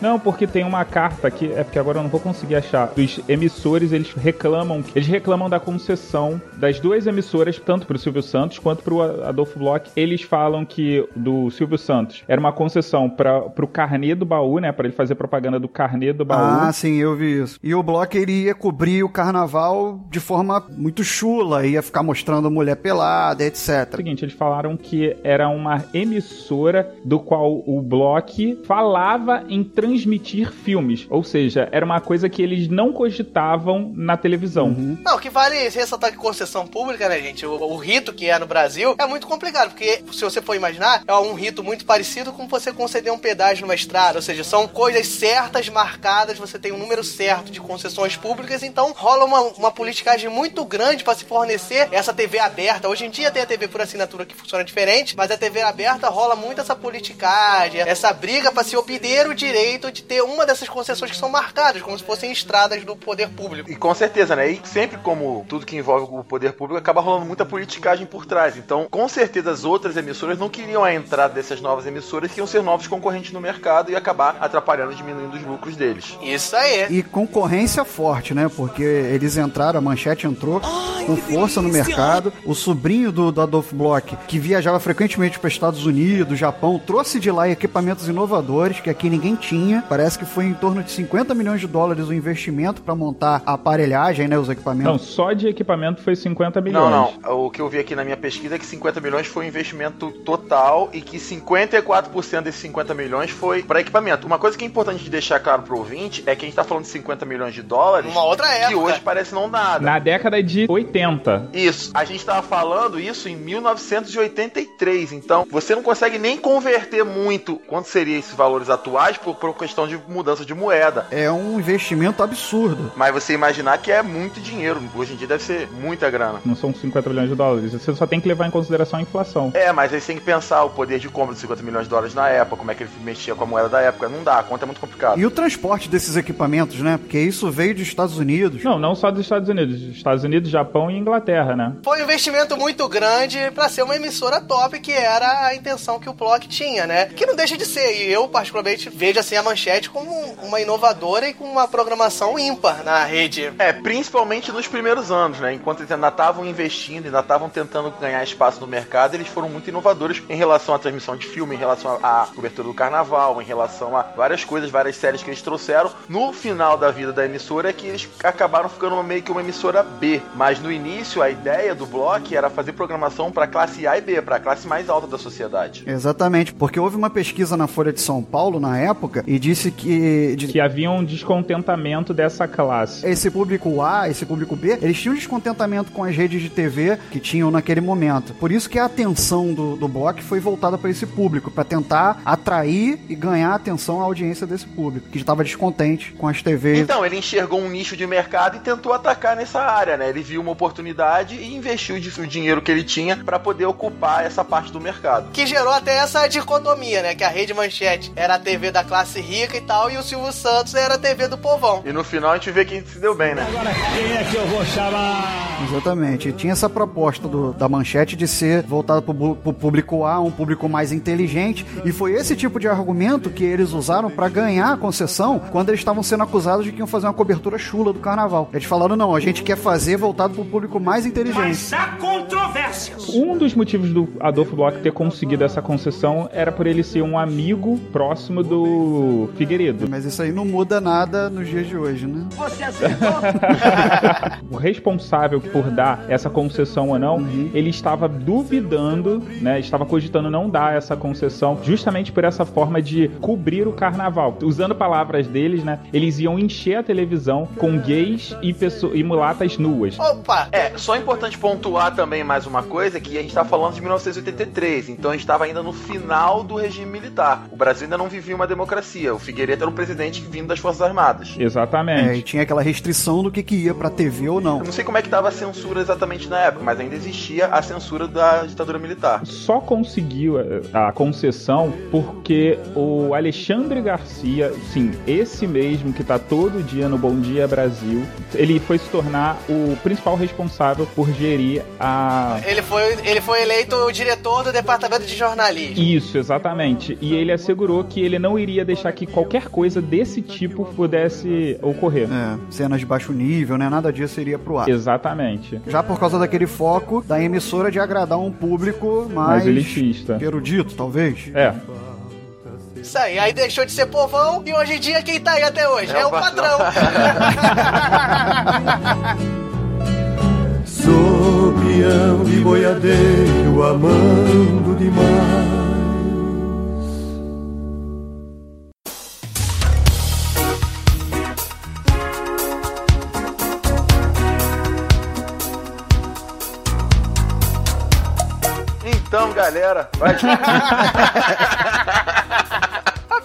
Não, porque tem uma carta aqui, é porque agora eu não vou conseguir achar. Os emissores, eles reclamam, eles reclamam da concessão das duas emissoras, tanto pro Silvio Santos quanto pro Adolfo Bloch. Eles falam que do Silvio Santos era uma concessão para pro carnê do baú, né, para ele fazer propaganda do carnê do baú. Ah, sim, eu vi isso. E o Block ele ia cobrir o carnaval de forma muito chula, ia ficar mostrando mulher pelada, etc. seguinte, eles falaram que era uma emissora do qual o Block falava em transmitir filmes. Ou seja, era uma coisa que eles não cogitavam na televisão. Não, o que vale ressaltar que concessão pública, né, gente? O, o rito que é no Brasil é muito complicado, porque se você for imaginar, é um rito muito parecido com você conceder um pedágio numa estrada, ou seja, são coisas certas, marcadas, você tem um número certo de concessões públicas, então rola uma, uma politicagem muito grande para se fornecer essa TV aberta. Hoje em dia tem a TV por assinatura que funciona diferente, mas a TV aberta rola muito essa politicagem, essa briga para se obter o direito de ter uma dessas concessões que são marcadas, como se fossem estradas do poder público. E com certeza, né? E sempre como tudo que envolve o poder público acaba rolando muita politicagem por trás. Então, com certeza as outras emissoras não queriam a entrada dessas novas emissoras que iam ser novos concorrentes no mercado e acabar atrapalhando, diminuindo os lucros deles. Isso aí. E concorrência forte, né? Porque eles entraram, a manchete entrou com força no mercado. O sobrinho do, do Adolfo Bloch, que viajava frequentemente para Estados Unidos, Japão, trouxe de lá equipamentos inovadores que aqui ninguém tinha. Parece que foi em torno de 50 milhões de dólares o investimento para montar a aparelhagem, né? Os Não, equipamentos. só de equipamento foi 50 milhões. Não, não. O que eu vi aqui na minha pesquisa é que 50 milhões foi o investimento total e que 54% desses 50 milhões foi para equipamento. Uma coisa que é importante de deixar claro pro ouvinte é que a gente tá falando de 50 milhões de dólares Uma outra que época. hoje parece não nada. Na década de 80. Isso. A gente tava falando isso em 1983. Então, você não consegue nem converter muito quanto seriam esses valores atuais por, por questão de mudança de moeda. É um investimento absurdo. Mas você imaginar que é muito dinheiro. Hoje em dia deve ser muita grana. Não são 50 milhões de dólares. Você só tem que levar em consideração a inflação. É, mas aí você tem que pensar o poder de compra de 50 milhões de dólares na época, como é que ele mexia com a moeda da época. Não dá, a conta é muito complicada. E o transporte desses equipamentos, né? Porque isso veio dos Estados Unidos. Não, não só dos Estados Unidos. Estados Unidos, Japão e Inglaterra, né? Foi um investimento muito grande pra ser uma emissora top, que era a intenção que o Block tinha, né? Que não deixa de ser. E eu, particularmente, vejo assim a manchete como uma inovadora e com uma programação ímpar na rede. É, principalmente nos primeiros anos, né? Enquanto eles ainda estavam investindo, ainda estavam tentando ganhar espaço no mercado, eles foram muito inovadores em relação à transmissão de filme, em relação à cobertura do carnaval, em relação a várias coisas, várias séries que eles trouxeram. No final da vida da emissora é que eles acabaram ficando meio que uma emissora B. Mas no início, a ideia do Block era fazer programação para classe A e B, para a classe mais alta da sociedade. Exatamente, porque houve uma pesquisa na Folha de São Paulo na época e disse que. de- Que havia um descontentamento dessa classe. esse público A, esse público B, eles tinham descontentamento com as redes de TV que tinham naquele momento. Por isso que a atenção do, do Block foi voltada para esse público, para tentar atrair e ganhar atenção à audiência desse público, que estava descontente com as TVs. Então, ele enxergou um nicho de mercado e tentou atacar nessa área, né? Ele viu uma oportunidade e investiu de- o dinheiro que ele tinha para poder ocupar essa parte do mercado. Que gerou até essa dicotomia, né? Que a Rede Manchete era a TV da classe rica e tal, e o Silvio Santos era a TV do povão. E no final a gente vê quem se deu bem, né? Quem é que eu vou chamar? Exatamente. E tinha essa proposta do- da manchete de ser voltada para o público A, um público mais inteligente. E foi esse tipo de argumento que eles usaram para ganhar a concessão quando eles estavam sendo acusados de que iam fazer uma cobertura chula do carnaval. Eles falaram: não, a gente quer fazer voltado para o público mais inteligente. Há controvérsias. Um dos motivos do Adolfo Bloch ter conseguido essa concessão era por ele ser um amigo próximo do Figueiredo. Mas isso aí não muda nada nos dias de hoje, né? Você acertou? *laughs* O responsável por dar essa concessão ou não, ele estava duvidando, né? Estava cogitando não dar essa concessão, justamente por essa forma de cobrir o carnaval. Usando palavras deles, né? Eles iam encher a televisão com gays e, e mulatas nuas. Opa! É, só é importante pontuar também mais uma coisa, que a gente tá falando de 1983, então a gente tava ainda no final do regime militar. O Brasil ainda não vivia uma democracia. O Figueiredo era um presidente vindo das Forças Armadas. Exatamente. É, e tinha aquela restrição do que, que ia pra TV ou não. Eu não sei como é que tava a censura exatamente na época, mas ainda existia a censura da ditadura militar. só conseguiu eh, a concessão porque o Alexandre Garcia, sim, esse mesmo que tá todo dia no Bom Dia Brasil, ele foi se tornar o principal responsável por gerir a. Ele foi, ele foi eleito o diretor do departamento de jornalismo. Isso, exatamente. E ele assegurou que ele não iria deixar que qualquer coisa desse tipo pudesse ocorrer. É, cenas de baixo nível, né? Nada disso iria pro ar. Exatamente. Já por causa daquele foco da emissora de agradar um público mais, Mais elitista. erudito, talvez. É. Isso aí, aí deixou de ser povão e hoje em dia quem tá aí até hoje? É, É o o patrão. patrão. *laughs* Sou peão e boiadeiro amando demais. Galera, vai. *laughs*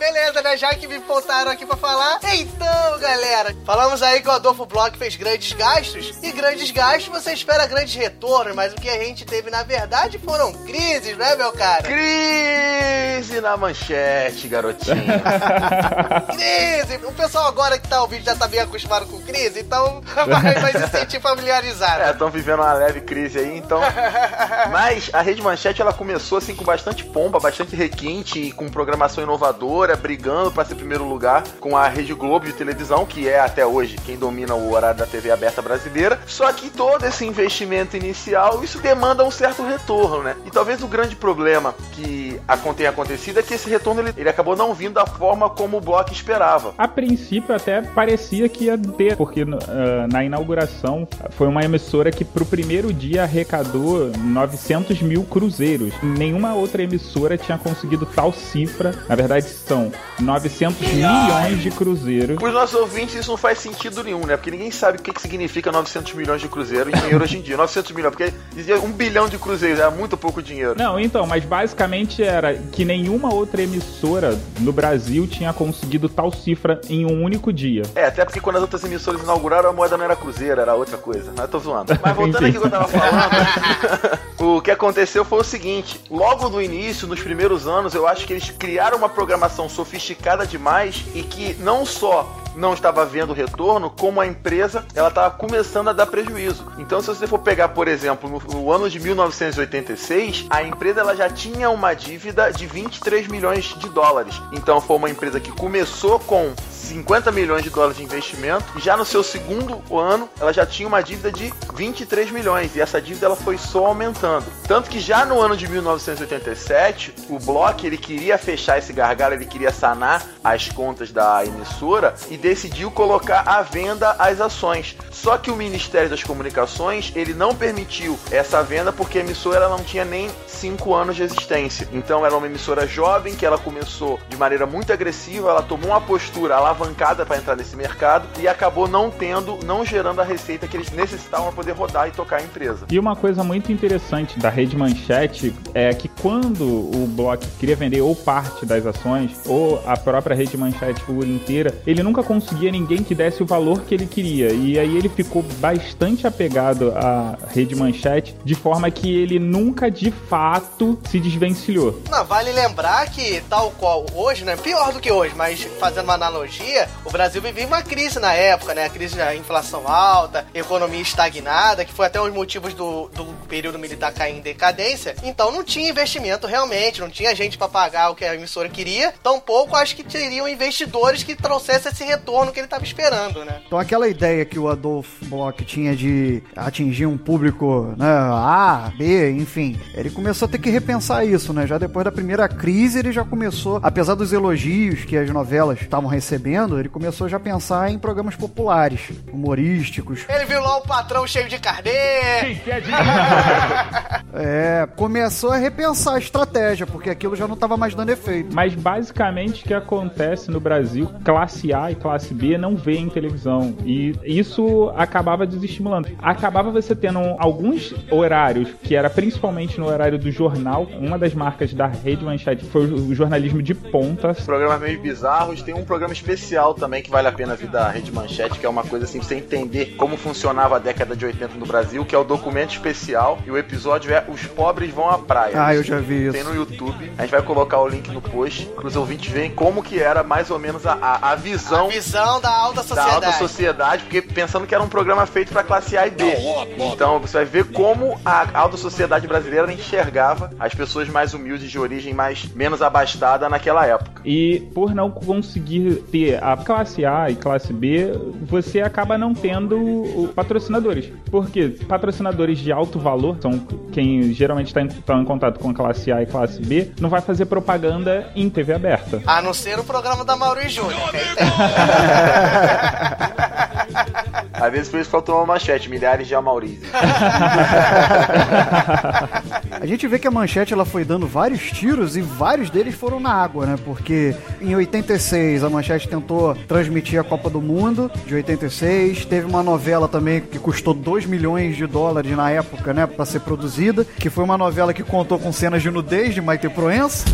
Beleza, né? Já que me pontaram aqui pra falar. Então, galera, falamos aí que o Adolfo Bloch fez grandes gastos. E grandes gastos você espera grandes retornos, mas o que a gente teve na verdade foram crises, né, meu cara? Crise na manchete, garotinho. *laughs* Crise! O pessoal agora que tá ouvindo já tá bem acostumado com crise, então *laughs* vai, vai se sentir familiarizado. É, estão vivendo uma leve crise aí, então. *laughs* Mas a Rede Manchete ela começou assim com bastante pompa, bastante requinte, com programação inovadora, brigando para ser primeiro lugar com a Rede Globo de televisão, que é até hoje quem domina o horário da TV aberta brasileira. Só que todo esse investimento inicial, isso demanda um certo retorno, né? E talvez o grande problema que tenha acontecido é que esse retorno ele, ele acabou não vindo da forma como o Block esperava. A princípio até parecia que ia ter, porque ah, na inauguração foi uma emissora que pro primeiro dia arrecadou 900 mil cruzeiros. Nenhuma outra emissora tinha conseguido tal cifra. Na verdade são deviam 900 milhões de cruzeiro. Para os nossos ouvintes, isso não faz sentido nenhum, né? Porque ninguém sabe o que, que significa 900 milhões de cruzeiro em dinheiro hoje em dia. 900 milhões, porque dizia um bilhão de cruzeiros, era muito pouco dinheiro. Não, então, mas basicamente era que nenhuma outra emissora no Brasil tinha conseguido tal cifra em um único dia. É, até porque quando as outras emissoras inauguraram, a moeda não era cruzeiro, era outra coisa. Mas eu tô zoando. Mas voltando aqui ao que eu tava falando, *laughs* o que aconteceu foi o seguinte: logo no início, nos primeiros anos, eu acho que eles criaram uma programação sofisticada demais e que não só não estava vendo retorno, como a empresa ela estava começando a dar prejuízo. Então, se você for pegar, por exemplo, no, no, ano de 1986, a empresa ela já tinha uma dívida de 23 milhões de dólares. Então, foi uma empresa que começou com 50 milhões de dólares de investimento e já no seu segundo ano ela já tinha uma dívida de 23 milhões e essa dívida ela foi só aumentando. Tanto que já no ano de 1987, o Block ele queria fechar esse gargalo, ele queria sanar as contas da emissora e decidiu colocar à venda as ações. Só que o Ministério das Comunicações ele não permitiu essa venda porque a emissora não tinha nem 5 anos de existência. Então era uma emissora jovem que ela começou de maneira muito agressiva, ela tomou uma postura alavancada para entrar nesse mercado e acabou não tendo, não gerando a receita que eles necessitavam para poder rodar e tocar a empresa. E uma coisa muito interessante da Rede Manchete é que quando o Block queria vender ou parte das ações ou a própria Rede Manchete por inteira, ele nunca conseguia ninguém que desse o valor que ele queria. E aí ele ficou bastante apegado à Rede Manchete, de forma que ele nunca de fato se desvencilhou. Não, vale lembrar que, tal qual hoje, né? Pior do que hoje, mas fazendo uma analogia, o Brasil vivia uma crise na época, né? A crise da inflação alta, economia estagnada, que foi até um dos motivos do, do período militar cair em decadência. Então não tinha investimento realmente, não tinha gente para pagar o que a emissora queria. Tampouco acho que teriam investidores que trouxessem esse retorno que ele estava esperando, né? Então aquela ideia que o Adolf Bloch tinha de atingir um público né, A, B, enfim, ele começou a ter que repensar isso, né? Já depois da primeira crise ele já começou, apesar dos elogios que as novelas estavam recebendo, ele começou já a pensar em programas populares, humorísticos. Ele viu lá o patrão cheio de carne. Quem quer de... *laughs* é, começou a repensar a estratégia, porque aquilo já não estava mais dando efeito. Mas basicamente o que acontece no Brasil, classe A e classe B não vê em televisão. E isso acabava desestimulando. Acabava você tendo alguns horários, que era principalmente no horário do jornal. Uma das marcas da Rede Manchete foi o jornalismo de pontas. Programas meio bizarros. Tem um programa especial também que vale a pena vir da Rede Manchete, que é uma coisa assim, pra você entender como funcionava a década de 80 no Brasil, que é o documento especial. E o episódio é Os Pobres Vão à Praia. Ah, eu já vi isso. Tem no YouTube. A gente vai colocar o link no post para os ouvintes verem como que era mais ou menos a, a, a visão. A visão da alta sociedade. Da alta sociedade, porque pensando que era um programa feito para classe A e B. Então você vai ver como a alta sociedade brasileira enxergava as pessoas mais humildes de origem mais menos abastada naquela época. E por não conseguir ter a classe A e classe B, você acaba não tendo patrocinadores. Porque patrocinadores de alto valor são quem geralmente está em, tá em contato com a classe A e classe B, não vai fazer propaganda em TV aberta. A não ser o programa da Mauro e Júnior. *laughs* Às vezes por isso faltou uma manchete, milhares de Amaurizes. *laughs* a gente vê que a manchete ela foi dando vários tiros e vários deles foram na água, né? Porque em 86 a manchete tentou transmitir a Copa do Mundo de 86, teve uma novela também que custou 2 milhões de dólares na época, né, para ser produzida, que foi uma novela que contou com cenas de nudez de Maite Proença.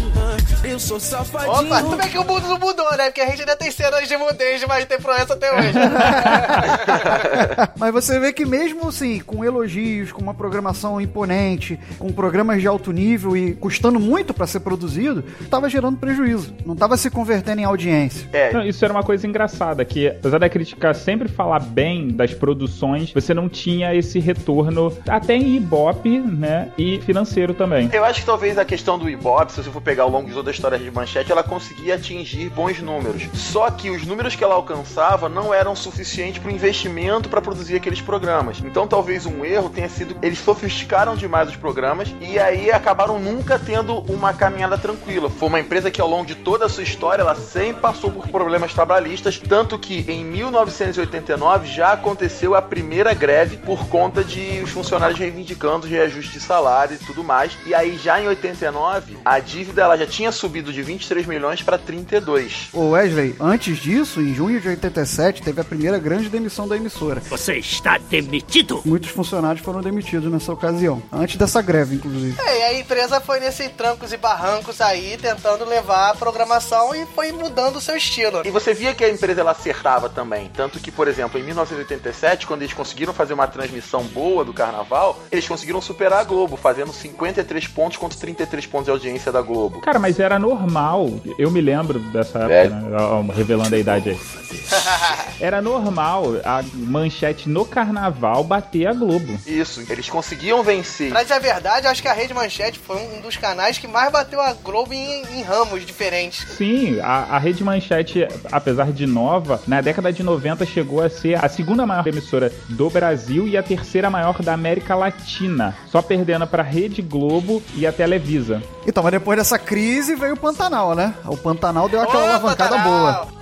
Eu sou safadinho. Opa, tu vê que o mundo não mudou, né? Porque a gente ainda tem cenas de nudez de Maite Proença até hoje. *laughs* Mas você vê que mesmo assim, com elogios, com uma programação imponente, com programas de alto nível e custando muito para ser produzido, estava gerando prejuízo. Não estava se convertendo em audiência. É. Não, isso era uma coisa engraçada, que apesar da crítica sempre falar bem das produções, você não tinha esse retorno até em Ibope, né? E financeiro também. Eu acho que talvez a questão do Ibope, se você for pegar ao longo de toda a história de manchete, ela conseguia atingir bons números. Só que os números que ela alcançava não eram suficientes para o investimento para produzir aqueles programas. Então talvez um erro tenha sido eles sofisticaram demais os programas e aí acabaram nunca tendo uma caminhada tranquila. Foi uma empresa que ao longo de toda a sua história ela sempre passou por problemas trabalhistas, tanto que em 1989 já aconteceu a primeira greve por conta de os funcionários reivindicando reajuste de salário e tudo mais. E aí já em 89 a dívida ela já tinha subido de 23 milhões para 32. Ô Wesley, antes disso, em junho de 87, teve a primeira grande demissão da emissora. Você está demitido! Muitos funcionários foram demitidos nessa ocasião, antes dessa greve, inclusive. É, e a empresa foi nesse trancos e barrancos aí, tentando levar a programação e foi mudando o seu estilo. E você via que a empresa ela acertava também. Tanto que, por exemplo, em 1987, quando eles conseguiram fazer uma transmissão boa do carnaval, eles conseguiram superar a Globo, fazendo 53 pontos contra 33 pontos de audiência da Globo. Cara, mas era normal. Eu me lembro dessa época, É. né? Revelando a idade aí. *laughs* Era normal a manchete no carnaval bater a Globo. Isso, eles conseguiam vencer. Pra dizer a verdade, acho que a Rede Manchete foi um dos canais que mais bateu a Globo em, em ramos diferentes. Sim, a, a Rede Manchete, apesar de nova, na década de 90 chegou a ser a segunda maior emissora do Brasil e a terceira maior da América Latina, só perdendo pra Rede Globo e a Televisa. Então, mas depois dessa crise veio o Pantanal, né? O Pantanal deu aquela alavancada boa. *laughs*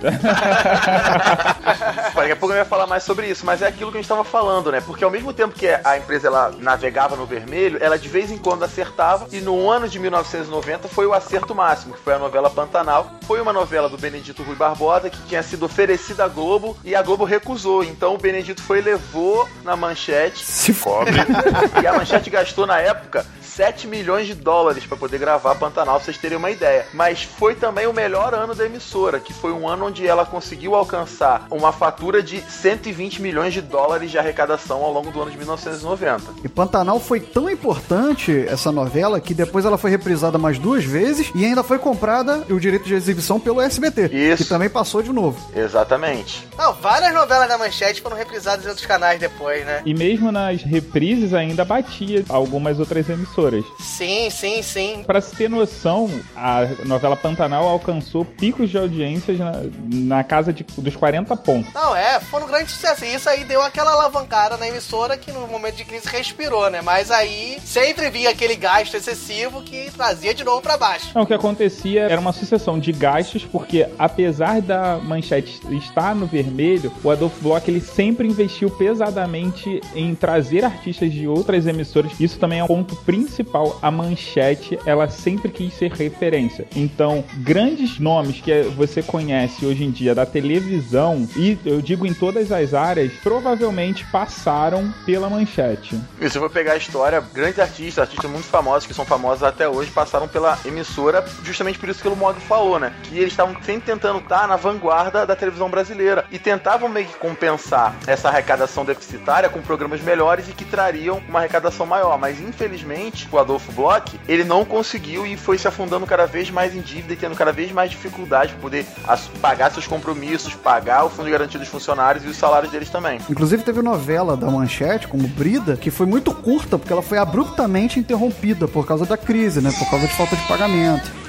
Daqui a pouco eu ia falar mais sobre isso, mas é aquilo que a gente estava falando, né? Porque ao mesmo tempo que a empresa ela navegava no vermelho, ela de vez em quando acertava, e no ano de 1990 foi o acerto máximo, que foi a novela Pantanal. Foi uma novela do Benedito Rui Barbosa que tinha sido oferecida à Globo e a Globo recusou. Então o Benedito foi e levou na manchete. Se cobre. *laughs* e a manchete gastou na época 7 milhões de dólares para poder gravar Pantanal, pra vocês terem uma ideia. Mas foi também o melhor ano da emissora, que foi um ano onde ela conseguiu alcançar uma fatura de 120 milhões de dólares de arrecadação ao longo do ano de 1990. E Pantanal foi tão importante essa novela que depois ela foi reprisada mais duas vezes e ainda foi comprada o direito de exibição pelo SBT, Isso. que também passou de novo. Exatamente. Não, várias novelas da Manchete foram reprisadas em outros canais depois, né? E mesmo nas reprises ainda batia algumas outras emissoras. Sim, sim, sim. Pra se ter noção, a novela Pantanal alcançou picos de audiências na, na casa de- dos 40 pontos. Não, é, foi um grande sucesso. E isso aí deu aquela alavancada na emissora que no momento de crise respirou, né? Mas aí sempre vinha aquele gasto excessivo que trazia de novo pra baixo. Não, o que acontecia era uma sucessão de gastos, porque apesar da manchete estar no vermelho, o Adolfo Bloch ele sempre investiu pesadamente em trazer artistas de outras emissoras. Isso também é um ponto principal. A manchete, ela sempre quis ser referência. Então, grandes nomes que você conhece hoje em dia da televisão, e eu digo em todas as áreas, provavelmente passaram pela manchete. E se for pegar a história, grandes artistas, artistas muito famosos, que são famosos até hoje, passaram pela emissora, justamente por isso que o Mog falou, né? Que eles estavam sempre tentando estar na vanguarda da televisão brasileira. E tentavam meio que compensar essa arrecadação deficitária com programas melhores e que trariam uma arrecadação maior. Mas infelizmente, o Adolfo Bloch, ele não conseguiu e foi se afundando cada vez mais em dívida e tendo cada vez mais dificuldade para poder pagar seus compromissos, pagar o fundo de garantia dos funcionários e os salários deles também. Inclusive teve novela da Manchete, como Brida, que foi muito curta, porque ela foi abruptamente interrompida por causa da crise, né? Por causa de falta de pagamento.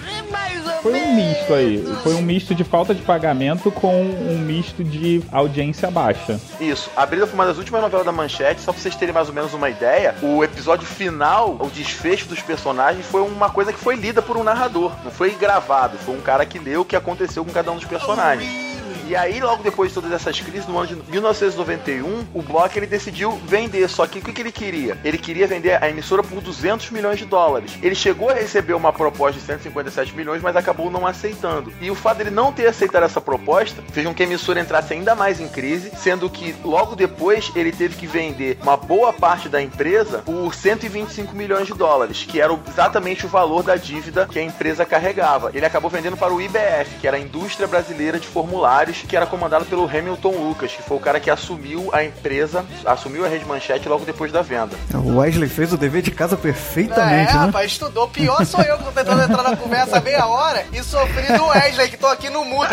Foi um misto aí. Foi um misto de falta de pagamento com um misto de audiência baixa. Isso, a Brida foi uma das últimas novelas da Manchete, só pra vocês terem mais ou menos uma ideia, o episódio final, o desfecho dos personagens foi uma coisa que foi lida por um narrador, não foi gravado, foi um cara que leu o que aconteceu com cada um dos personagens. E aí, logo depois de todas essas crises, no ano de 1991, o Block ele decidiu vender. Só que o que, que ele queria? Ele queria vender a emissora por 200 milhões de dólares. Ele chegou a receber uma proposta de 157 milhões, mas acabou não aceitando. E o fato dele não ter aceitado essa proposta fez com que a emissora entrasse ainda mais em crise, sendo que logo depois ele teve que vender uma boa parte da empresa por 125 milhões de dólares, que era exatamente o valor da dívida que a empresa carregava. Ele acabou vendendo para o IBF, que era a Indústria Brasileira de Formulários, que era comandado pelo Hamilton Lucas, que foi o cara que assumiu a empresa, assumiu a Rede Manchete logo depois da venda. O Wesley fez o dever de casa É, perfeitamente, né? rapaz, estudou. Pior sou eu que tô tentando entrar na conversa meia hora e sofri do Wesley, que tô aqui no mudo.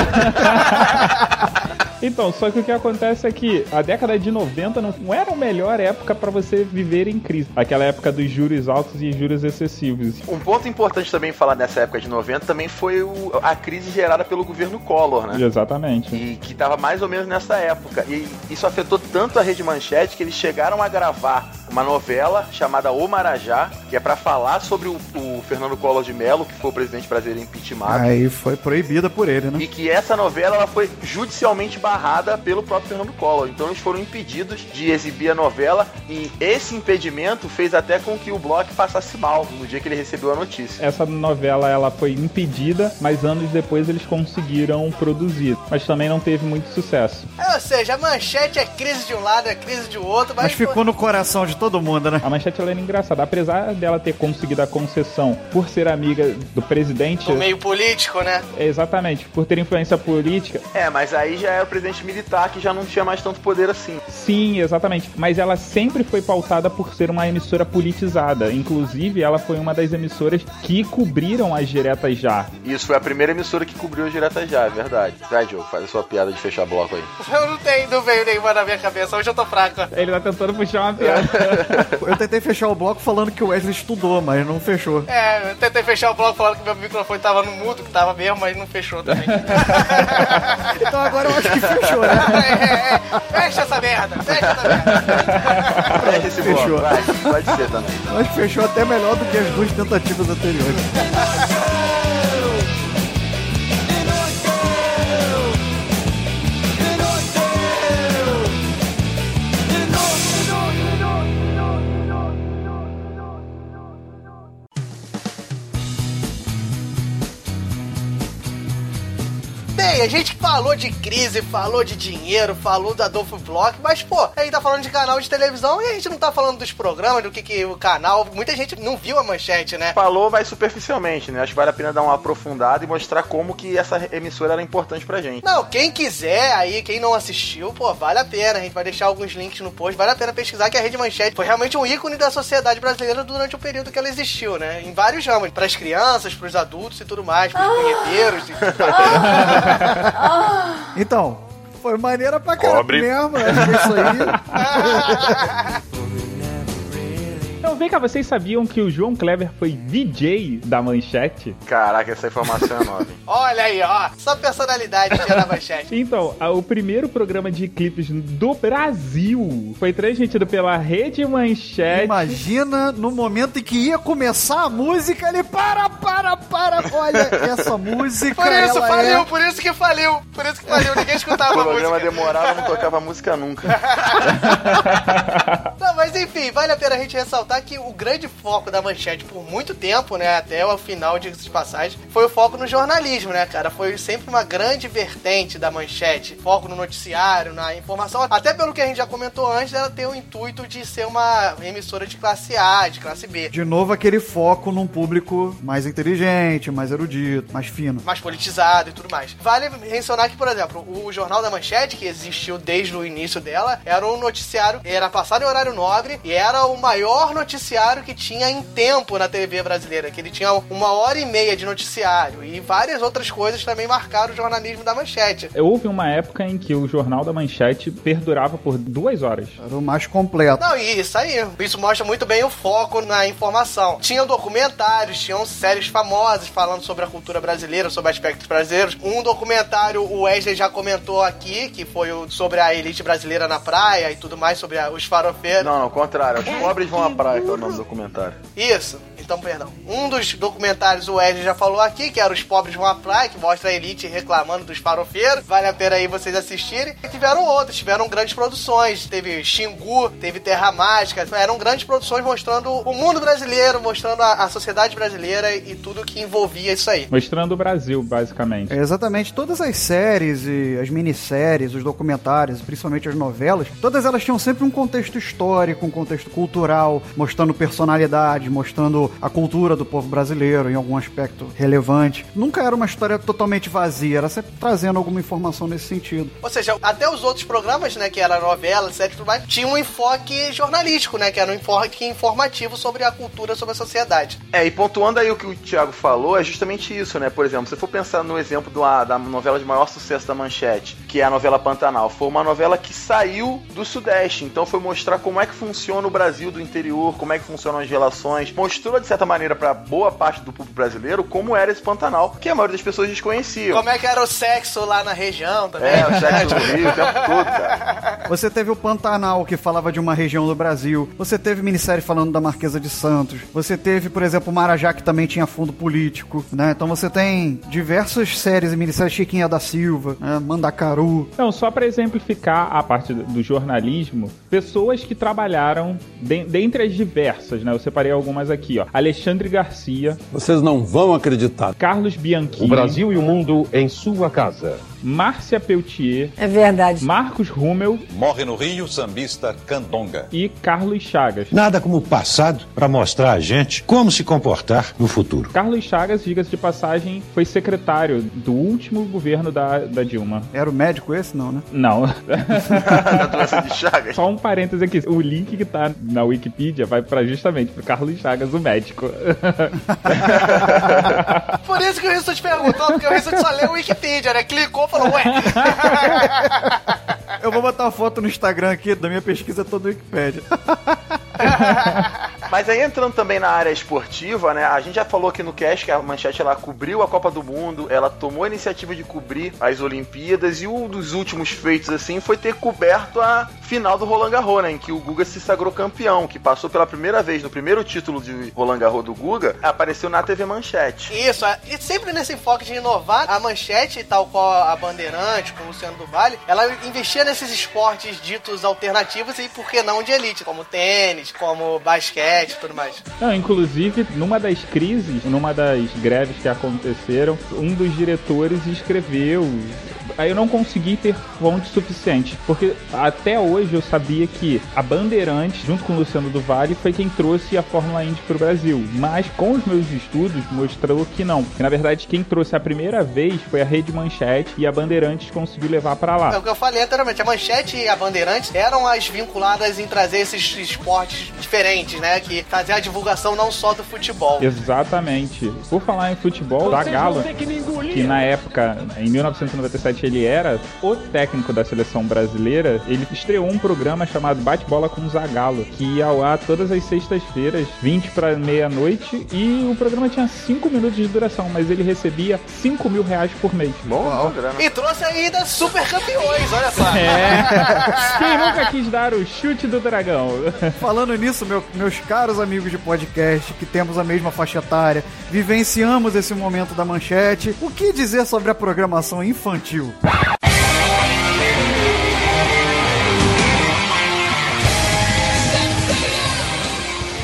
Então, só que o que acontece é que a década de 90 não não era a melhor época pra você viver em crise. Aquela época dos juros altos e juros excessivos. Um ponto importante também falar nessa época de 90 também foi o- a crise gerada pelo governo Collor, né? Exatamente. E que tava mais ou menos nessa época. E isso afetou tanto a Rede Manchete que eles chegaram a gravar uma novela chamada O Marajá, que é pra falar sobre o, o Fernando Collor de Mello, que foi o presidente brasileiro impeachmentado. Aí foi proibida por ele, né? E que essa novela ela foi judicialmente barrada pelo próprio Fernando Collor. Então eles foram impedidos de exibir a novela e esse impedimento fez até com que o Bloch passasse mal no dia que ele recebeu a notícia. Essa novela ela foi impedida, mas anos depois eles conseguiram produzir. Mas também não teve muito sucesso. É, ou seja, a manchete é crise de um lado, é crise de outro, mas, Mas ficou no coração de todo mundo, né? A manchete ela era engraçada. Apesar dela ter conseguido a concessão por ser amiga do presidente. do meio político, né? É, Exatamente, por ter influência política. É, mas aí já era o presidente militar que já não tinha mais tanto poder assim. Sim, exatamente. Mas ela sempre foi pautada por ser uma emissora politizada. Inclusive, ela foi uma das emissoras que cobriram as diretas já. Isso foi a primeira emissora que cobriu a direta já, é verdade. Vai, Diogo, faz sua piada de fechar bloco aí. Eu não tenho, não veio nenhuma na minha cabeça, hoje eu tô fraco. Ele tá tentando puxar uma piada. Eu tentei fechar o bloco falando que o Wesley estudou, mas não fechou. É, eu tentei fechar o bloco falando que meu microfone tava no mudo, que tava mesmo, mas não fechou também. *laughs* Então agora eu acho que fechou, né? *laughs* É, é, é. Fecha essa merda, fecha essa merda. Fecha esse bloco, Fechou. vai, pode ser também. Eu acho que fechou até melhor do que as duas tentativas anteriores. Bem, a gente falou de crise, falou de dinheiro, falou do Adolfo Bloch, mas, pô, a gente tá falando de canal de televisão e a gente não tá falando dos programas, do que, que o canal. Muita gente não viu a manchete, né? Falou, mas superficialmente, né? Acho que vale a pena dar uma aprofundada e mostrar como que essa emissora era importante pra gente. Não, quem quiser aí, quem não assistiu, pô, vale a pena. A gente vai deixar alguns links no post. Vale a pena pesquisar que a Rede Manchete foi realmente um ícone da sociedade brasileira durante o período que ela existiu, né? Em vários ramos. Pras crianças, pros adultos e tudo mais, pros punheteiros e tudo mais. *laughs* *laughs* *laughs* Então, foi maneira pra caramba mesmo. Acho que é isso aí. *laughs* Então, vem cá, vocês sabiam que o João Kleber foi DJ da Manchete? Caraca, essa informação é nova. hein? *laughs* Olha aí, ó. Só personalidade tinha na manchete. Então, o primeiro programa de clipes do Brasil foi transmitido pela Rede Manchete. Imagina no momento em que ia começar a música, ele para, para, para. Olha essa música. Por isso faliu, é... por isso que faliu. Por isso que faliu. Ninguém O escutava a programa música. demorava, não tocava música nunca. *laughs* *laughs* Não, enfim, vale a pena a gente ressaltar que o grande foco da manchete por muito tempo, né, até o final de passagem, foi o foco no jornalismo, né, cara? Foi sempre uma grande vertente da manchete. Foco no noticiário, na informação. Até pelo que a gente já comentou antes, ela tem o intuito de ser uma emissora de classe A, de classe B. De novo, aquele foco num público mais inteligente, mais erudito, mais fino. mais politizado e tudo mais. Vale mencionar que, por exemplo, o Jornal da Manchete, que existiu desde o início dela, era um noticiário, era passado em horário nobre e era o maior noticiário que tinha em tempo na TV brasileira, que ele tinha uma hora e meia de noticiário e várias outras coisas também marcaram o jornalismo da Manchete. Houve uma época em que o Jornal da Manchete perdurava por duas horas. Era o mais completo. Não, e isso aí. Isso mostra muito bem o foco na informação. Tinham documentários, tinham séries famosas falando sobre a cultura brasileira, sobre aspectos brasileiros. Um documentário, o Wesley já comentou aqui, que foi sobre a elite brasileira na praia e tudo mais, sobre a- os farofeiros. Não, não, contrário. Os pobres vão à praia, que é o nome do documentário. Isso. Então, perdão. Um dos documentários o Wesley já falou aqui, que era Os Pobres Vão à Praia, que mostra a elite reclamando dos farofeiros. Vale a pena aí vocês assistirem. E tiveram outros, tiveram grandes produções. Teve Xingu, teve Terra Mágica. Eram grandes produções mostrando o mundo brasileiro, mostrando a, a sociedade brasileira e tudo que envolvia isso aí. Mostrando o Brasil, basicamente. É, exatamente. Todas as séries e as minisséries, os documentários, principalmente as novelas, todas elas tinham sempre um contexto histórico, um contexto cultural, mostrando personalidade, mostrando a cultura do povo brasileiro em algum aspecto relevante. Nunca era uma história totalmente vazia, era sempre trazendo alguma informação nesse sentido. Ou seja, até os outros programas, né, que era novela, série e tudo mais, tinham um enfoque jornalístico, né, que era um enfoque informativo sobre a cultura, sobre a sociedade. É, e pontuando aí o que o Thiago falou, é justamente isso, né? Por exemplo, se for pensar no exemplo uma- da novela de maior sucesso da Manchete, que é a novela Pantanal, foi uma novela que saiu do Sudeste, então foi mostrar como é que funciona o Brasil do interior, como é que funcionam as relações, mostrou certa maneira, pra boa parte do público brasileiro, como era esse Pantanal, que a maioria das pessoas desconheciam. Como é que era o sexo lá na região também? É, o sexo no Rio o tempo *laughs* todo, cara. Você teve o Pantanal, que falava de uma região do Brasil. Você teve minissérie falando da Marquesa de Santos. Você teve, por exemplo, o Marajá, que também tinha fundo político, né? Então você tem diversas séries e minisséries Chiquinha da Silva, né? Mandacaru. Não, só para exemplificar a parte do- do jornalismo, pessoas que trabalharam de- dentre as diversas, né? Eu separei algumas aqui, ó. Alexandre Garcia, Vocês não vão acreditar. Carlos Bianchini, O Brasil e o mundo em sua casa. Márcia Peltier, É verdade. Marcos Rummel Morre no Rio sambista Candonga. e Carlos Chagas. Nada como o passado para mostrar a gente como se comportar no futuro. Carlos Chagas, diga-se de passagem, foi secretário do último governo da, da Dilma. Era o médico esse? Não, né? Não. *laughs* da doença de Chagas. Só um parêntese aqui. O link que tá na Wikipedia vai para justamente pro Carlos Chagas, o médico. *laughs* Por isso que o Rissuti perguntou, porque o Rissuti só leu o Wikipedia, né? Clicou falou, ué. *laughs* Eu vou botar uma foto no Instagram aqui da minha pesquisa toda do Wikipedia. *laughs* Mas aí entrando também na área esportiva, né? A gente já falou aqui no cast que a Manchete ela cobriu a Copa do Mundo, ela tomou a iniciativa de cobrir as Olimpíadas e um dos últimos feitos assim foi ter coberto a final do Roland Garros, né? Em que o Guga se sagrou campeão, que passou pela primeira vez no primeiro título de Roland Garros do Guga, apareceu na TV Manchete. Isso, e sempre nesse enfoque de inovar, a manchete, tal qual a Bandeirante, com o Luciano do Vale, ela investia nesses esportes ditos alternativos e, por que não, de elite, como tênis, como basquete e tudo mais. Não, inclusive, numa das crises, numa das greves que aconteceram, um dos diretores escreveu. Aí eu não consegui ter fonte suficiente, porque até hoje eu sabia que a Bandeirantes, junto com o Luciano do Vale, foi quem trouxe a Fórmula Indy pro Brasil. Mas com os meus estudos mostrou que não. Que na verdade quem trouxe a primeira vez foi a Rede Manchete e a Bandeirantes conseguiu levar para É lá. o que eu falei anteriormente, a Manchete e a Bandeirantes eram as vinculadas em trazer esses esportes diferentes, né? Que fazer a divulgação não só do futebol. Exatamente. Por falar em futebol, da Galo, que na época, em 1997, ele era o técnico da seleção brasileira, ele estreou um programa chamado Bate-Bola com Zagalo, que ia ao ar todas as sextas-feiras, 20 para meia-noite, e o programa tinha 5 minutos de duração, mas ele recebia 5 mil reais por mês. Bom. E trouxe ainda super campeões, olha só. É. Quem nunca quis dar o chute do dragão? Falando nisso, meu- meus caros amigos de podcast, que temos a mesma faixa etária, vivenciamos esse momento da manchete. O que dizer sobre a programação infantil?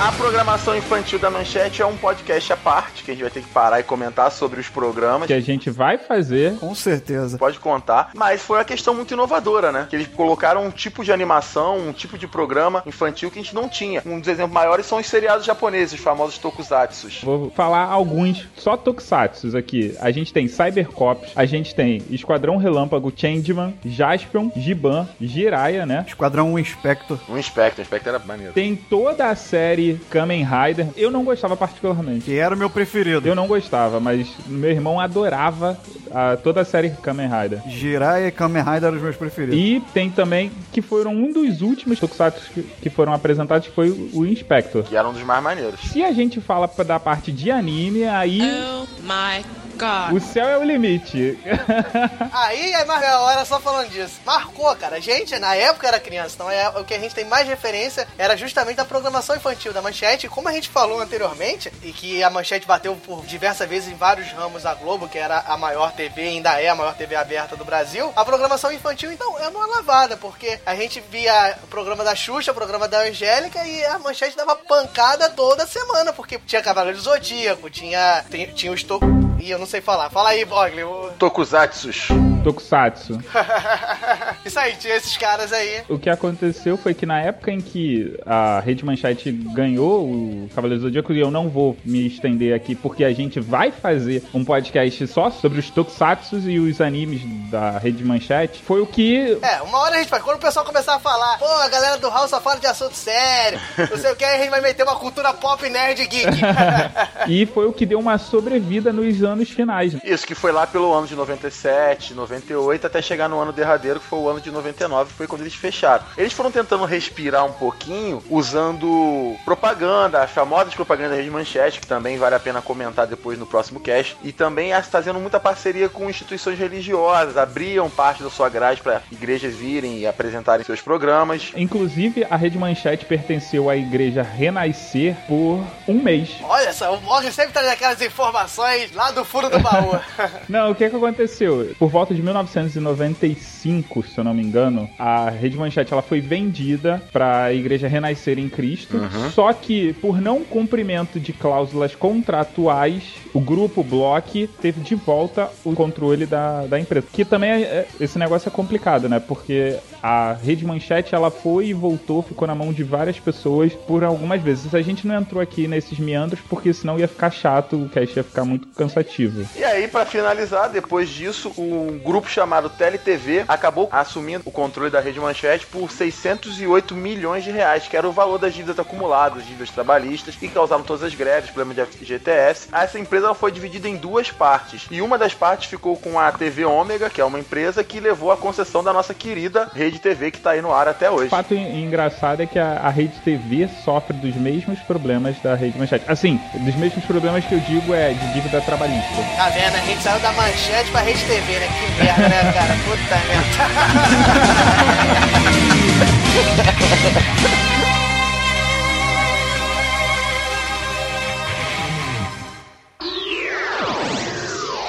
A programação infantil da Manchete é um podcast à parte, que a gente vai ter que parar e comentar sobre os programas. Que a gente vai fazer. Com certeza. Pode contar. Mas foi uma questão muito inovadora, né? Que eles colocaram um tipo de animação, um tipo de programa infantil que a gente não tinha. Um dos exemplos maiores são os seriados japoneses, os famosos tokusatsus. Vou falar alguns, só tokusatsus aqui. A gente tem Cybercops, a gente tem Esquadrão Relâmpago, Changeman, Jaspion, Giban, Jiraiya, né? Esquadrão Inspector. Um Inspector, um Inspector era maneiro. Tem toda a série Kamen Rider. Eu não gostava particularmente. Que era o meu preferido. Eu não gostava, mas meu irmão adorava a- toda a série Kamen Rider. Jiraiya e Kamen Rider eram os meus preferidos. E tem também, que foram um dos últimos tokusatsu que, que foram apresentados, foi o Inspector. Que era um dos mais maneiros. Se a gente fala da parte de anime, aí Oh my god. o céu é o limite. *laughs* Aí é mais da hora só falando disso. Marcou, cara. A gente, na época, era criança, então é, o que a gente tem mais referência era justamente a programação infantil da Manchete. Como a gente falou anteriormente, e que a Manchete bateu por diversas vezes em vários ramos da Globo, que era a maior TV, ainda é a maior TV aberta do Brasil, a programação infantil, então, é uma lavada, porque a gente via o programa da Xuxa, o programa da Angélica, e a Manchete dava pancada toda semana, porque tinha Cavaleiro Zodíaco, tinha, tinha, tinha os... To... Ih, eu não sei falar. Fala aí, Bogli. o- Tokusatsus. Tokusatsu. *laughs* Isso aí, tinha esses caras aí. O que aconteceu foi que na época em que a Rede Manchete ganhou o Cavaleiro do Zodíaco, e eu não vou me estender aqui porque a gente vai fazer um podcast só sobre os Tokusatsus e os animes da Rede Manchete, foi o que É, uma hora a gente vai. Quando o pessoal começar a falar, pô, a galera do House só fala de assunto sério, não sei o que, aí a gente vai meter uma cultura pop nerd geek. *laughs* e foi o que deu uma sobrevida nos anos finais. Isso, que foi lá pelo ano de 97, 98 até chegar no ano derradeiro, que foi o ano de 99, que foi quando eles fecharam. Eles foram tentando respirar um pouquinho usando propaganda, as famosas propagandas da Rede Manchete, que também vale a pena comentar depois no próximo cast, e também fazendo muita parceria com instituições religiosas, abriam parte da sua grade para igrejas virem e apresentarem seus programas. Inclusive, a Rede Manchete pertenceu à igreja Renascer por um mês. Olha só, o Morgan sempre traz aquelas informações lá do furo do baú. *laughs* não, o que que aconteceu? Por volta de 1995, se eu não me engano, a Rede Manchete ela foi vendida para a igreja Renascer em Cristo. Uhum. Só que por não cumprimento de cláusulas contratuais, o grupo Block teve de volta o controle da, da empresa. Que também é, é, esse negócio é complicado, né? Porque a Rede Manchete ela foi e voltou, ficou na mão de várias pessoas por algumas vezes. A gente não entrou aqui nesses meandros porque senão ia ficar chato, o cast ia ficar muito cansativo. E aí, para finalizar, depois disso, um grupo chamado TeleTV acabou assumindo o controle da Rede Manchete por 608 milhões de reais, que era o valor das dívidas acumuladas, dívidas trabalhistas, que causaram todas as greves, problemas de FGTS. Essa empresa foi dividida em duas partes. E uma das partes ficou com a TV Ômega, que é uma empresa que levou a concessão da nossa querida Rede TV, que está aí no ar até hoje. O fato engraçado é que a, a Rede TV sofre dos mesmos problemas da Rede Manchete. Assim, dos mesmos problemas que eu digo é de dívida trabalhista. Tá vendo? A gente saiu da Manchete pra Rede TV, né? Que merda, né, cara? Puta merda.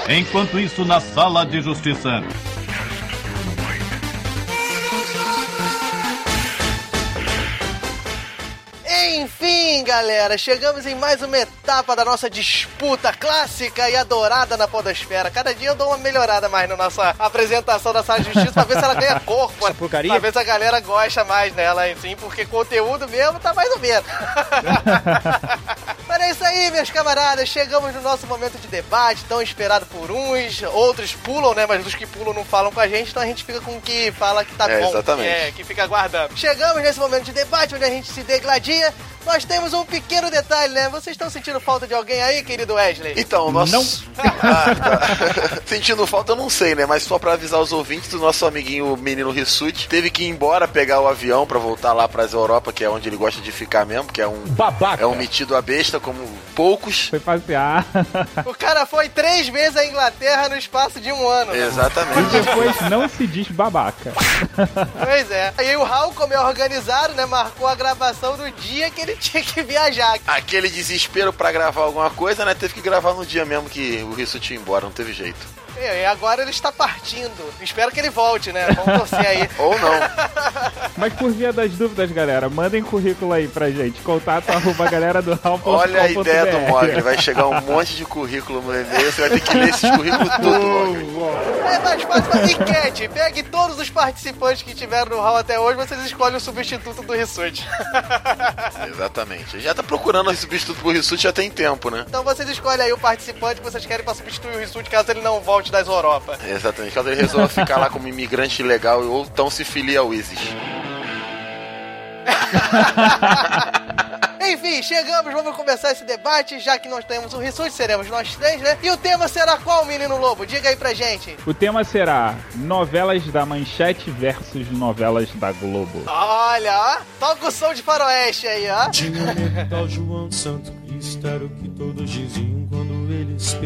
Enquanto isso, na sala de justiça. Enfim, galera, chegamos em mais uma etapa da nossa disputa clássica e adorada na Podosfera. Cada dia eu dou uma melhorada mais na nossa apresentação da Sala de Justiça pra ver se ela ganha corpo. Essa porcaria? Pra ver se a galera gosta mais dela, assim, porque conteúdo mesmo tá mais ou menos. *laughs* Mas é isso aí, meus camaradas. Chegamos no nosso momento de debate, tão esperado por uns. Outros pulam, né? Mas os que pulam não falam com a gente, então a gente fica com o que fala que tá É, bom. exatamente. É, que fica aguardando. Chegamos nesse momento de debate onde a gente se degladia. Nós temos um pequeno detalhe, né? Vocês estão sentindo falta de alguém aí, querido Wesley? Então, nós. Não. *laughs* Ah, tá. Sentindo falta, eu não sei, né? Mas só pra avisar os ouvintes, o nosso amiguinho o menino Rissuti teve que ir embora pegar o avião pra voltar lá pras Europa, que é onde ele gosta de ficar mesmo, que é um. Babaca. É um metido a besta, como poucos. Foi passear. O cara foi três vezes à Inglaterra no espaço de um ano. E Exatamente. depois não se diz babaca. Pois é. Aí o Raul, como é organizado, né? Marcou a gravação do dia que ele *laughs* tinha que viajar. Aquele desespero pra gravar alguma coisa, né? Teve que gravar no dia mesmo que o Rissuti ia embora, não teve jeito. E agora ele está partindo. Espero que ele volte, né? Vamos torcer aí. *laughs* Ou não. *laughs* Mas por via das dúvidas, galera, mandem currículo aí pra gente. Contato arroba galera do Olha a ideia do Mogli, vai chegar um monte de currículo no e-mail, você vai ter que ler esses currículos tudo, Mogli. É mais fácil uma enquete. Pegue todos os participantes que tiveram no hall até hoje, vocês escolhem o substituto do Rissuti. *laughs* Exatamente. Já tá procurando o substituto pro Rissuti já tem tempo, né? Então vocês escolhem aí o participante que vocês querem pra substituir o Rissuti caso ele não volte das Europa. Exatamente. Caso ele resolva ficar lá como imigrante ilegal ou então se filia ao ISIS. *laughs* Enfim, chegamos, vamos começar esse debate, já que nós temos o Rissuti, seremos nós três, né? E o tema será qual, menino lobo? Diga aí pra gente. O tema será novelas da Manchete versus novelas da Globo. Olha, ó, toca o som de faroeste aí, ó. Tinha medo tal João Santo Cristo era o que todos diziam se.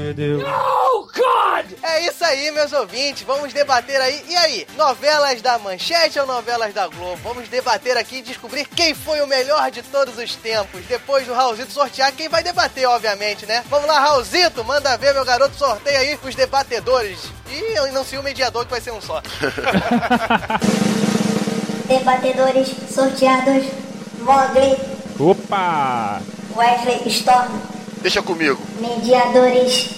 Oh, God! É isso aí, meus ouvintes. Vamos debater aí. E aí, novelas da Manchete ou novelas da Globo? Vamos debater aqui e descobrir quem foi o melhor de todos os tempos. Depois do Raulzito sortear, quem vai debater, obviamente, né? Vamos lá, Raulzito, manda ver, meu garoto, sorteia aí os debatedores. E eu não sei o mediador que vai ser um só. *laughs* Debatedores sorteados: Mogli, Opa! Wesley Storm. Deixa comigo. Mediadores: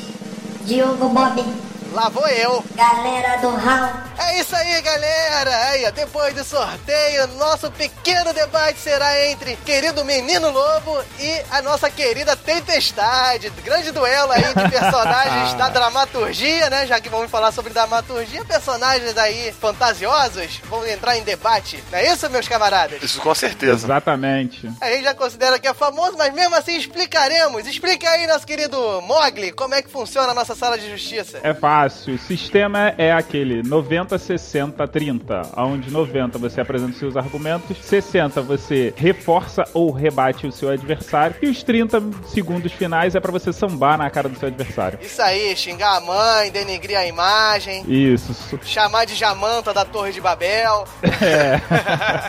Diogo Bob. Lá vou eu. Galera do Hall. É isso aí, galera! Aí, depois do sorteio, nosso pequeno debate será entre querido Menino Lobo e a nossa querida Tempestade. Grande duelo aí de personagens *laughs* da dramaturgia, né? Já que vamos falar sobre dramaturgia, personagens aí fantasiosos vão entrar em debate. Não é isso, meus camaradas? Isso com certeza. Exatamente. A gente já considera que é famoso, mas mesmo assim explicaremos. Explica aí, nosso querido Mogli, como é que funciona a nossa sala de justiça. É fácil. Fácil. O sistema é aquele 90, 60, 30. Onde 90 você apresenta seus argumentos, 60 você reforça ou rebate o seu adversário. E os 30 segundos finais é para você sambar na cara do seu adversário. Isso aí, xingar a mãe, denegrir a imagem. Isso. Chamar de Jamanta da Torre de Babel. *laughs* É.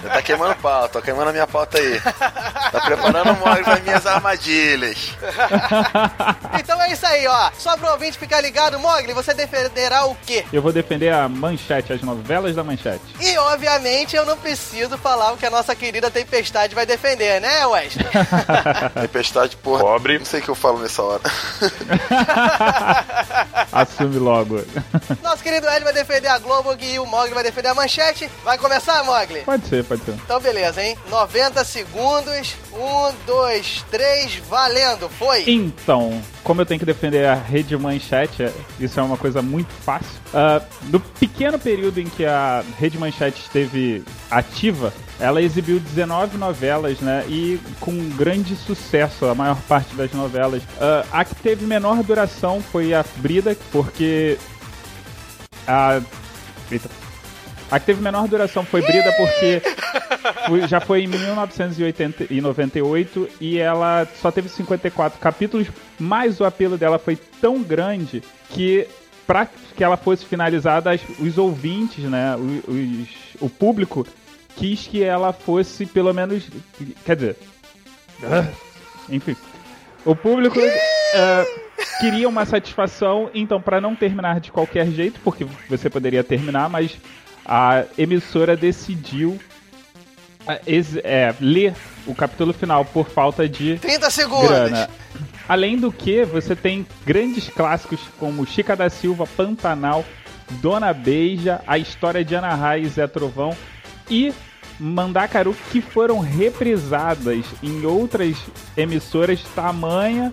tá queimando pau, tô queimando a minha pauta aí. Tá preparando o Mogli para minhas armadilhas. *laughs* então é isso aí, ó. Só pro ouvinte ficar ligado, Mogli, você defenderá o quê? Eu vou defender a manchete, as novelas da manchete. E obviamente eu não preciso falar o que a nossa querida Tempestade vai defender, né, Wesley? *laughs* Tempestade, porra. Pobre. Não sei o que eu falo nessa hora. *laughs* Assume logo. Nosso querido Ed vai defender a Globo e o Mogli vai defender a manchete. Vai começar, Mogli? Pode ser, pode ser. Então beleza, hein? 90 segundos. Um, dois, três, valendo. Foi. Então, como eu tenho que defender a rede manchete, isso é uma coisa muito fácil. Uh, no pequeno período em que a rede manchete esteve ativa, ela exibiu 19 novelas, né? E com grande sucesso, a maior parte das novelas. Uh, a que teve menor duração foi a Brida, porque a. Eita. A que teve menor duração foi Brida porque *laughs* já foi em 1998 e ela só teve 54 capítulos, mas o apelo dela foi tão grande que para que ela fosse finalizada, os ouvintes, né, os, o público quis que ela fosse pelo menos, quer dizer, enfim, o público uh, queria uma satisfação, então para não terminar de qualquer jeito, porque você poderia terminar, mas a emissora decidiu é, ler o capítulo final por falta de 30 segundos. Grana. Além do que, você tem grandes clássicos como Chica da Silva, Pantanal, Dona Beija, A História de Ana Raiz e Zé Trovão e Mandacaru que foram reprisadas em outras emissoras tamanha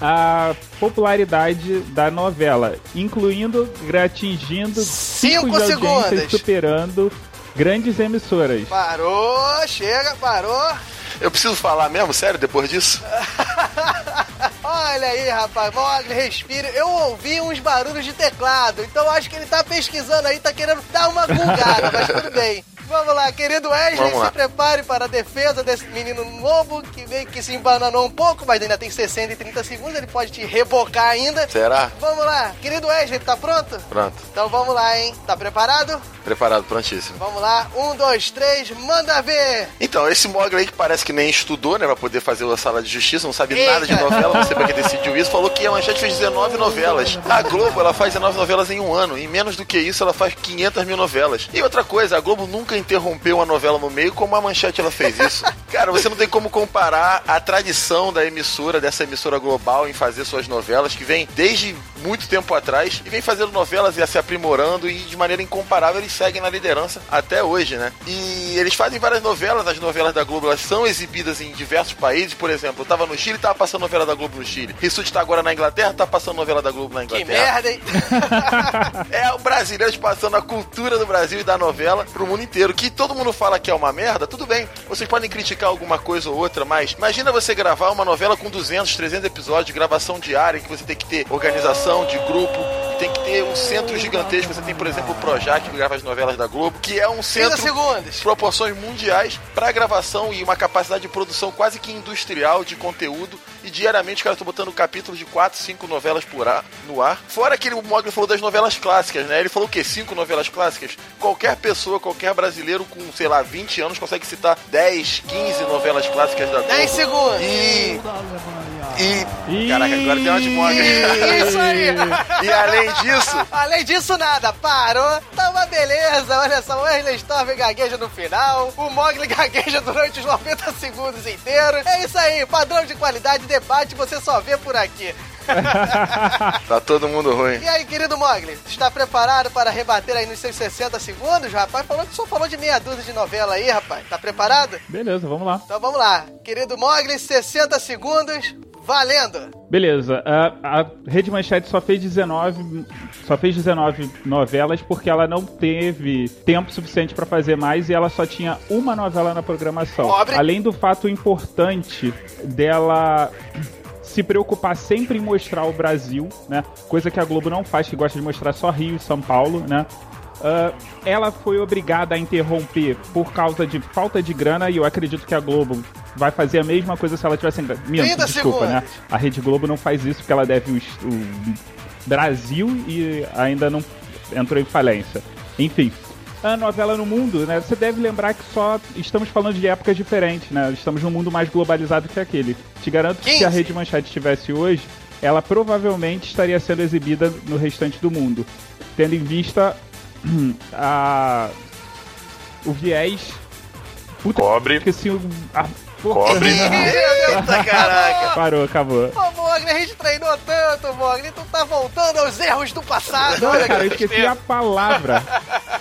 a popularidade da novela, incluindo atingindo 5 segundos, superando grandes emissoras. Parou, chega, parou. Eu preciso falar mesmo, sério, depois disso? *laughs* Olha aí, rapaz, Mogli, respira. Eu ouvi uns barulhos de teclado, então acho que ele tá pesquisando aí, tá querendo dar uma bugada, mas tudo bem. Vamos lá, querido Wesley, se prepare para a defesa desse menino novo que meio que se embananou um pouco, mas ainda tem 60 e 30 segundos, ele pode te rebocar ainda. Será? Vamos lá, querido Wesley, tá pronto? Pronto. Então vamos lá, hein? Tá preparado? Preparado, prontíssimo. Vamos lá, um, dois, três, manda ver! Então, esse Mogli aí que parece que nem estudou, né, pra poder fazer a sala de justiça, não sabe Eita. nada de novela, não sei pra que decidiu isso, falou que a Manchete fez 19 novelas. A Globo, ela faz 19 novelas em um ano, e menos do que isso, ela faz 500 mil novelas. E outra coisa, a Globo nunca interrompeu uma novela no meio como a Manchete ela fez isso. *laughs* Cara, você não tem como comparar a tradição da emissora, dessa emissora global, em fazer suas novelas, que vem desde muito tempo atrás, e vem fazendo novelas e se aprimorando, e de maneira incomparável eles seguem na liderança até hoje, né? E eles fazem várias novelas, as novelas da Globo elas são exibidas em diversos países, por exemplo, eu tava no Chile, tava passando novela da Globo no Chile. Rissuti tá agora na Inglaterra, tá passando novela da Globo na Inglaterra. Que merda, hein? *laughs* é o brasileiro passando a cultura do Brasil e da novela pro mundo inteiro. Que todo mundo fala que é uma merda, tudo bem. Vocês podem criticar alguma coisa ou outra, mas imagina você gravar uma novela com 200, 300 episódios de gravação diária, que você tem que ter organização de grupo, tem que ter um centro gigantesco. Você tem, por exemplo, o Projac, que grava as novelas da Globo, que é um centro de proporções mundiais para gravação e uma capacidade de produção quase que industrial de conteúdo. E diariamente os caras estão botando capítulos de 4, 5 novelas por ar, no ar. Fora que o Mogli falou das novelas clássicas, né? Ele falou o quê? 5 novelas clássicas? Qualquer pessoa, qualquer brasileiro com, sei lá, 20 anos consegue citar 10, 15 novelas clásicas da Globo. 10 segundos! E. E. Caraca, agora tem uma de Mogli. Isso aí! *laughs* e além disso. Além disso, nada. Parou. Tá uma beleza. Olha só, o Wesley Storm gagueja no final. O Mogli *laughs* gagueja durante os 90 segundos inteiros. É isso aí. Padrão de qualidade, debate, você só vê por aqui. *laughs* tá todo mundo ruim. E aí, querido Mogli, está preparado para rebater aí nos seus 60 segundos? Rapaz, falou que só falou de meia dúzia de novela aí, rapaz. Tá preparado? Beleza, vamos lá. Então vamos lá. Querido Mogli, 60 segundos. Valendo! Beleza, a, a Rede Manchete só fez 19 só fez 19 novelas porque ela não teve tempo suficiente para fazer mais e ela só tinha uma novela na programação. Pobre. Além do fato importante dela se preocupar sempre em mostrar o Brasil, né? Coisa que a Globo não faz, que gosta de mostrar só Rio e São Paulo, né? Uh, ela foi obrigada a interromper por causa de falta de grana e eu acredito que a Globo vai fazer a mesma coisa se ela tivesse grana. Minto, desculpa, né? A Rede Globo não faz isso porque ela deve o, o Brasil e ainda não entrou em falência. Enfim, a novela no mundo, né? Você deve lembrar que só estamos falando de épocas diferentes, né? Estamos num mundo mais globalizado que aquele. Te garanto que se a Rede Manchete estivesse hoje, ela provavelmente estaria sendo exibida no restante do mundo, tendo em vista *clears throat* a o viés Puta, Cobre. Esqueci o. A Cobre. *laughs* Eita, caraca. Parou, acabou. Ô, Mogli, a gente treinou tanto, Mogli. Tu tá voltando aos erros do passado. Não, cara, eu esqueci a palavra.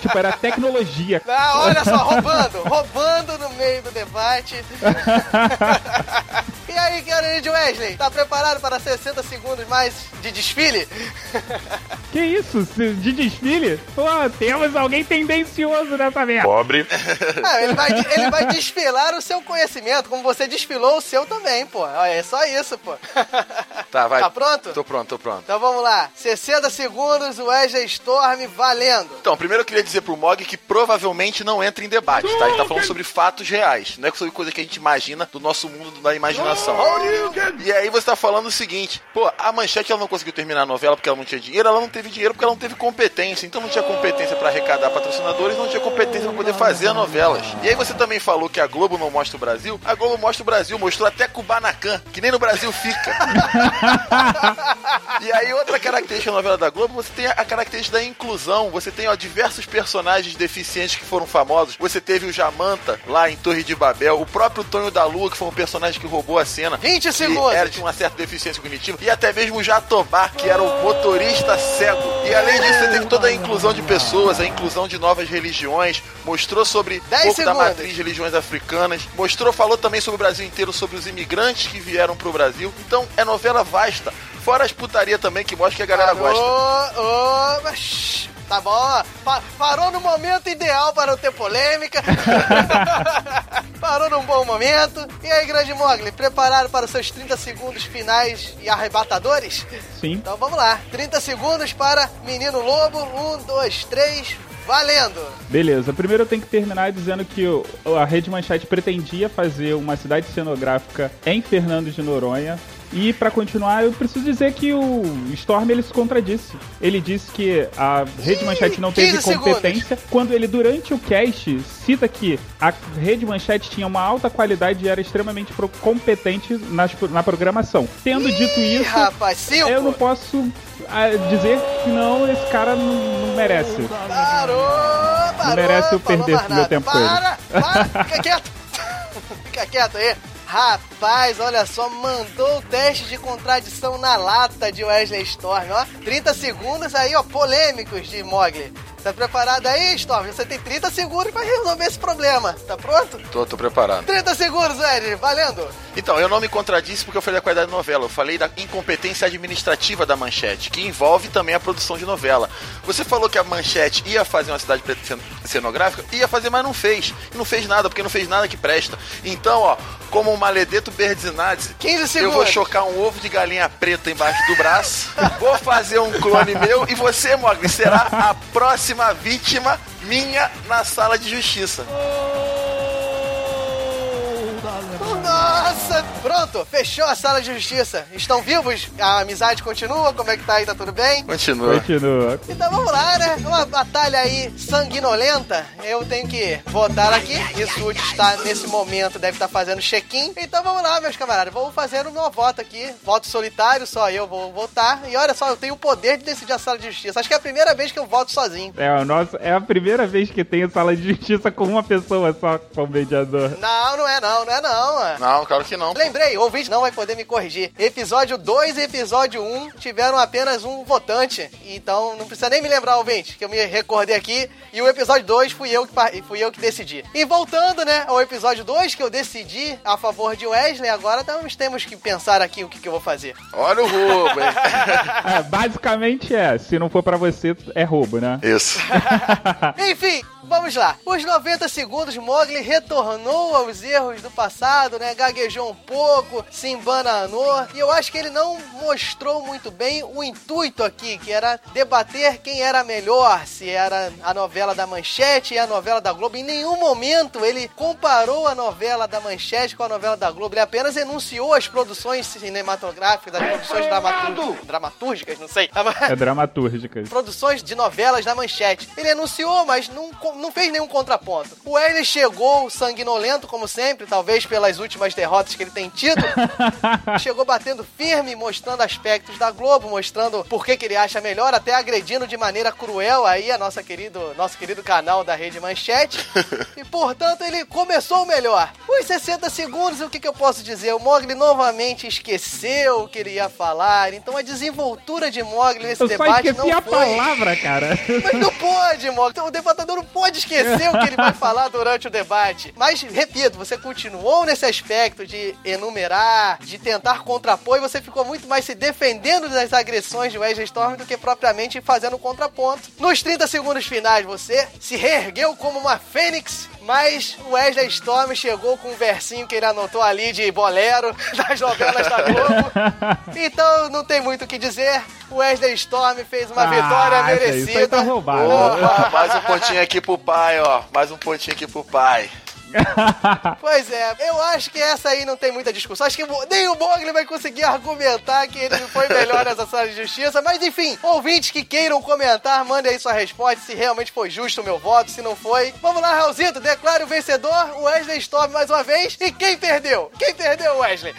tipo, era tecnologia. Não, olha só, roubando. roubando no meio do debate. *laughs* e aí, querido Wesley, tá preparado para 60 segundos mais de desfile? que isso? De desfile? Pô, temos alguém tendencioso nessa merda. Pobre. *laughs* Ah, ele, vai, ele vai desfilar o seu conhecimento, como você desfilou o seu também, pô. É só isso, pô. *laughs* Tá, vai. Tá pronto? Tô pronto, tô pronto. Então vamos lá. 60 segundos, Wesley Storm valendo. Então, primeiro eu queria dizer pro Mog que provavelmente não entra em debate, tá? Ele tá falando sobre fatos reais, não é sobre coisa que a gente imagina do nosso mundo da imaginação. E aí você tá falando o seguinte, pô, a Manchete ela não conseguiu terminar a novela porque ela não tinha dinheiro, ela não teve dinheiro porque ela não teve competência, então não tinha competência para arrecadar patrocinadores, não tinha competência para poder fazer as novelas. E aí você também falou que a Globo não mostra o Brasil, a Globo mostra o Brasil, mostrou até Kubanacan, que nem no Brasil fica. *laughs* e aí outra característica da novela da Globo, você tem a característica da inclusão, você tem ó, diversos personagens deficientes que foram famosos, você teve o Jamanta lá em Torre de Babel, o próprio Tonho da Lua, que foi um personagem que roubou a cena. 20 segundos! Era, tinha uma certa deficiência cognitiva, e até mesmo o Jatobá, que era o motorista cego. E além disso, você teve toda a inclusão de pessoas, a inclusão de novas religiões, mostrou sobre um pouco segundos. da matriz de religiões africanas, mostrou, falou também sobre o Brasil inteiro, sobre os imigrantes que vieram pro Brasil. Então, é novela vasta. Fora as putaria também, que mostra que a galera Parou, gosta. Ô, mas... Tá bom, pa parou no momento ideal para não ter polêmica. *laughs* parou num bom momento. E aí, grande Mogli, preparado para os seus 30 segundos finais e arrebatadores? Sim. Então vamos lá. 30 segundos para Menino Lobo. Um, dois, três. Valendo! Beleza, primeiro eu tenho que terminar dizendo que a Rede Manchete pretendia fazer uma cidade cenográfica em Fernando de Noronha. E pra continuar, eu preciso dizer que o Storm ele se contradisse. Ele disse que a Rede Manchete não teve 15 competência quando ele durante o cast cita que a Rede Manchete tinha uma alta qualidade e era extremamente competente nas- na programação. Tendo dito Ih, isso, rapaz, eu não posso ah, dizer que não, esse cara não, não merece. Parou, parou. Não merece eu perder meu tempo com ele. Para, para, fica quieto. *laughs* fica quieto aí. Rapaz, olha só, mandou o teste de contradição na lata de Wesley Storm, ó. 30 segundos aí, ó, polêmicos de Mogli. Tá preparado aí, Storm? Você tem 30 segundos pra resolver esse problema. Tá pronto? Tô, tô preparado. 30 segundos, Wesley, valendo. Então, eu não me contradisse porque eu falei da qualidade da novela. Eu falei da incompetência administrativa da Manchete, que envolve também a produção de novela. Você falou que a Manchete ia fazer uma cidade cenográfica, ia fazer, mas não fez. E não fez nada, porque não fez nada que presta. Então, ó, como o Maledeto Berzinazzi, 15 eu segundos. vou chocar um ovo de galinha preta embaixo do braço, vou fazer um clone meu e você, Mogli, será a próxima vítima minha na sala de justiça. Nossa, pronto, fechou a sala de justiça. Estão vivos? A amizade continua? Como é que tá aí? Tá tudo bem? Continua. Continua. Então vamos lá, né? Uma batalha aí sanguinolenta. Eu tenho que votar aqui. Rissuti está nesse momento, deve estar fazendo check-in. Então vamos lá, meus camaradas. Vamos fazer o meu voto aqui. Voto solitário, só eu vou votar. E olha só, eu tenho o poder de decidir a sala de justiça. Acho que é a primeira vez que eu voto sozinho. É, o nosso, é a primeira vez que tem sala de justiça com uma pessoa só como mediador. Não, não é não, não é não. mano. Não, claro que não. Lembrei, o ouvinte não vai poder me corrigir. Episódio 2 e episódio 1 tiveram apenas um votante. Então não precisa nem me lembrar, ouvinte, que eu me recordei aqui. E o episódio 2 fui eu que, fui eu que decidi. E voltando, né, ao episódio 2, que eu decidi a favor de Wesley, agora nós temos que pensar aqui o que, que eu vou fazer. Olha o roubo, hein? *laughs* É, basicamente é, se não for pra você, é roubo, né? Isso. *laughs* Enfim, vamos lá. Os 90 segundos, Mogli retornou aos erros do passado, né? Gaguejou um pouco, se embananou. E eu acho que ele não mostrou muito bem o intuito aqui, que era debater quem era melhor, se era a novela da Manchete e a novela da Globo. Em nenhum momento ele comparou a novela da Manchete com a novela da Globo. Ele apenas enunciou as produções cinematográficas, as produções dramatur- dramatúrgicas, não sei. É dramatúrgica. produções de novelas da Manchete. Ele anunciou, mas não, não fez nenhum contraponto. O Wesley chegou sanguinolento, como sempre, talvez pelas últimas derrotas que ele tem tido. *laughs* chegou batendo firme, mostrando aspectos da Globo, mostrando por que, que ele acha melhor, até agredindo de maneira cruel aí a nossa querido, nosso querido canal da Rede Manchete. *laughs* e, portanto, ele começou melhor. Os 60 segundos, o que, que eu posso dizer? O Mogli novamente esqueceu o que ele ia falar, então a desenvoltura de Mogli nesse Eu debate não a foi... palavra, cara. *laughs* Mas não pode, Mogli. Então, O debatedor não pode esquecer o que ele vai falar durante o debate. Mas, repito, você continuou nesse aspecto de enumerar, de tentar contrapor, e você ficou muito mais se defendendo das agressões de Wesley Storm do que propriamente fazendo contraponto. Nos 30 segundos finais, você se reergueu como uma fênix, mas o Wesley Storm chegou com um versinho que ele anotou ali de bolero *laughs* das novelas da Globo. *laughs* Então não tem muito o que dizer. O Wesley Storm fez uma Ah, vitória merecida. isso aí tá roubado. Opa, mais um pontinho aqui pro pai, ó. Mais um pontinho aqui pro pai. *laughs* Pois é, eu acho que essa aí não tem muita discussão. Acho que nem o Mogli vai conseguir argumentar que ele foi melhor nessa sala de justiça. Mas enfim, ouvintes que queiram comentar, mandem aí sua resposta se realmente foi justo o meu voto, se não foi. Vamos lá, Raulzito, declare o vencedor, o Wesley Storm mais uma vez. E quem perdeu? Quem perdeu, Wesley?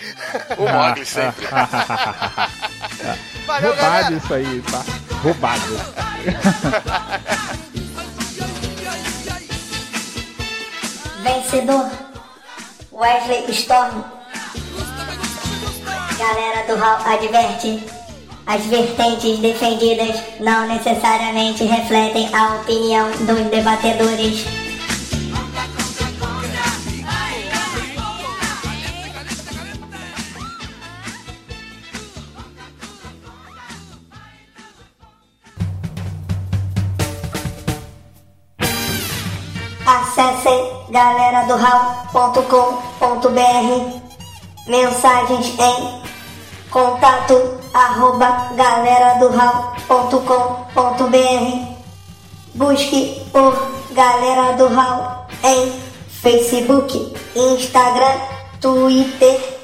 O Mogli sempre. Valeu, Roubado galera. isso aí, tá? Roubado. *laughs* Vencedor Wesley Storm. Galera do Hall adverte: as vertentes defendidas não necessariamente refletem a opinião dos debatedores. Acessem galera do mensagens em contato arroba galera do busque por galera do Hall em Facebook, Instagram, Twitter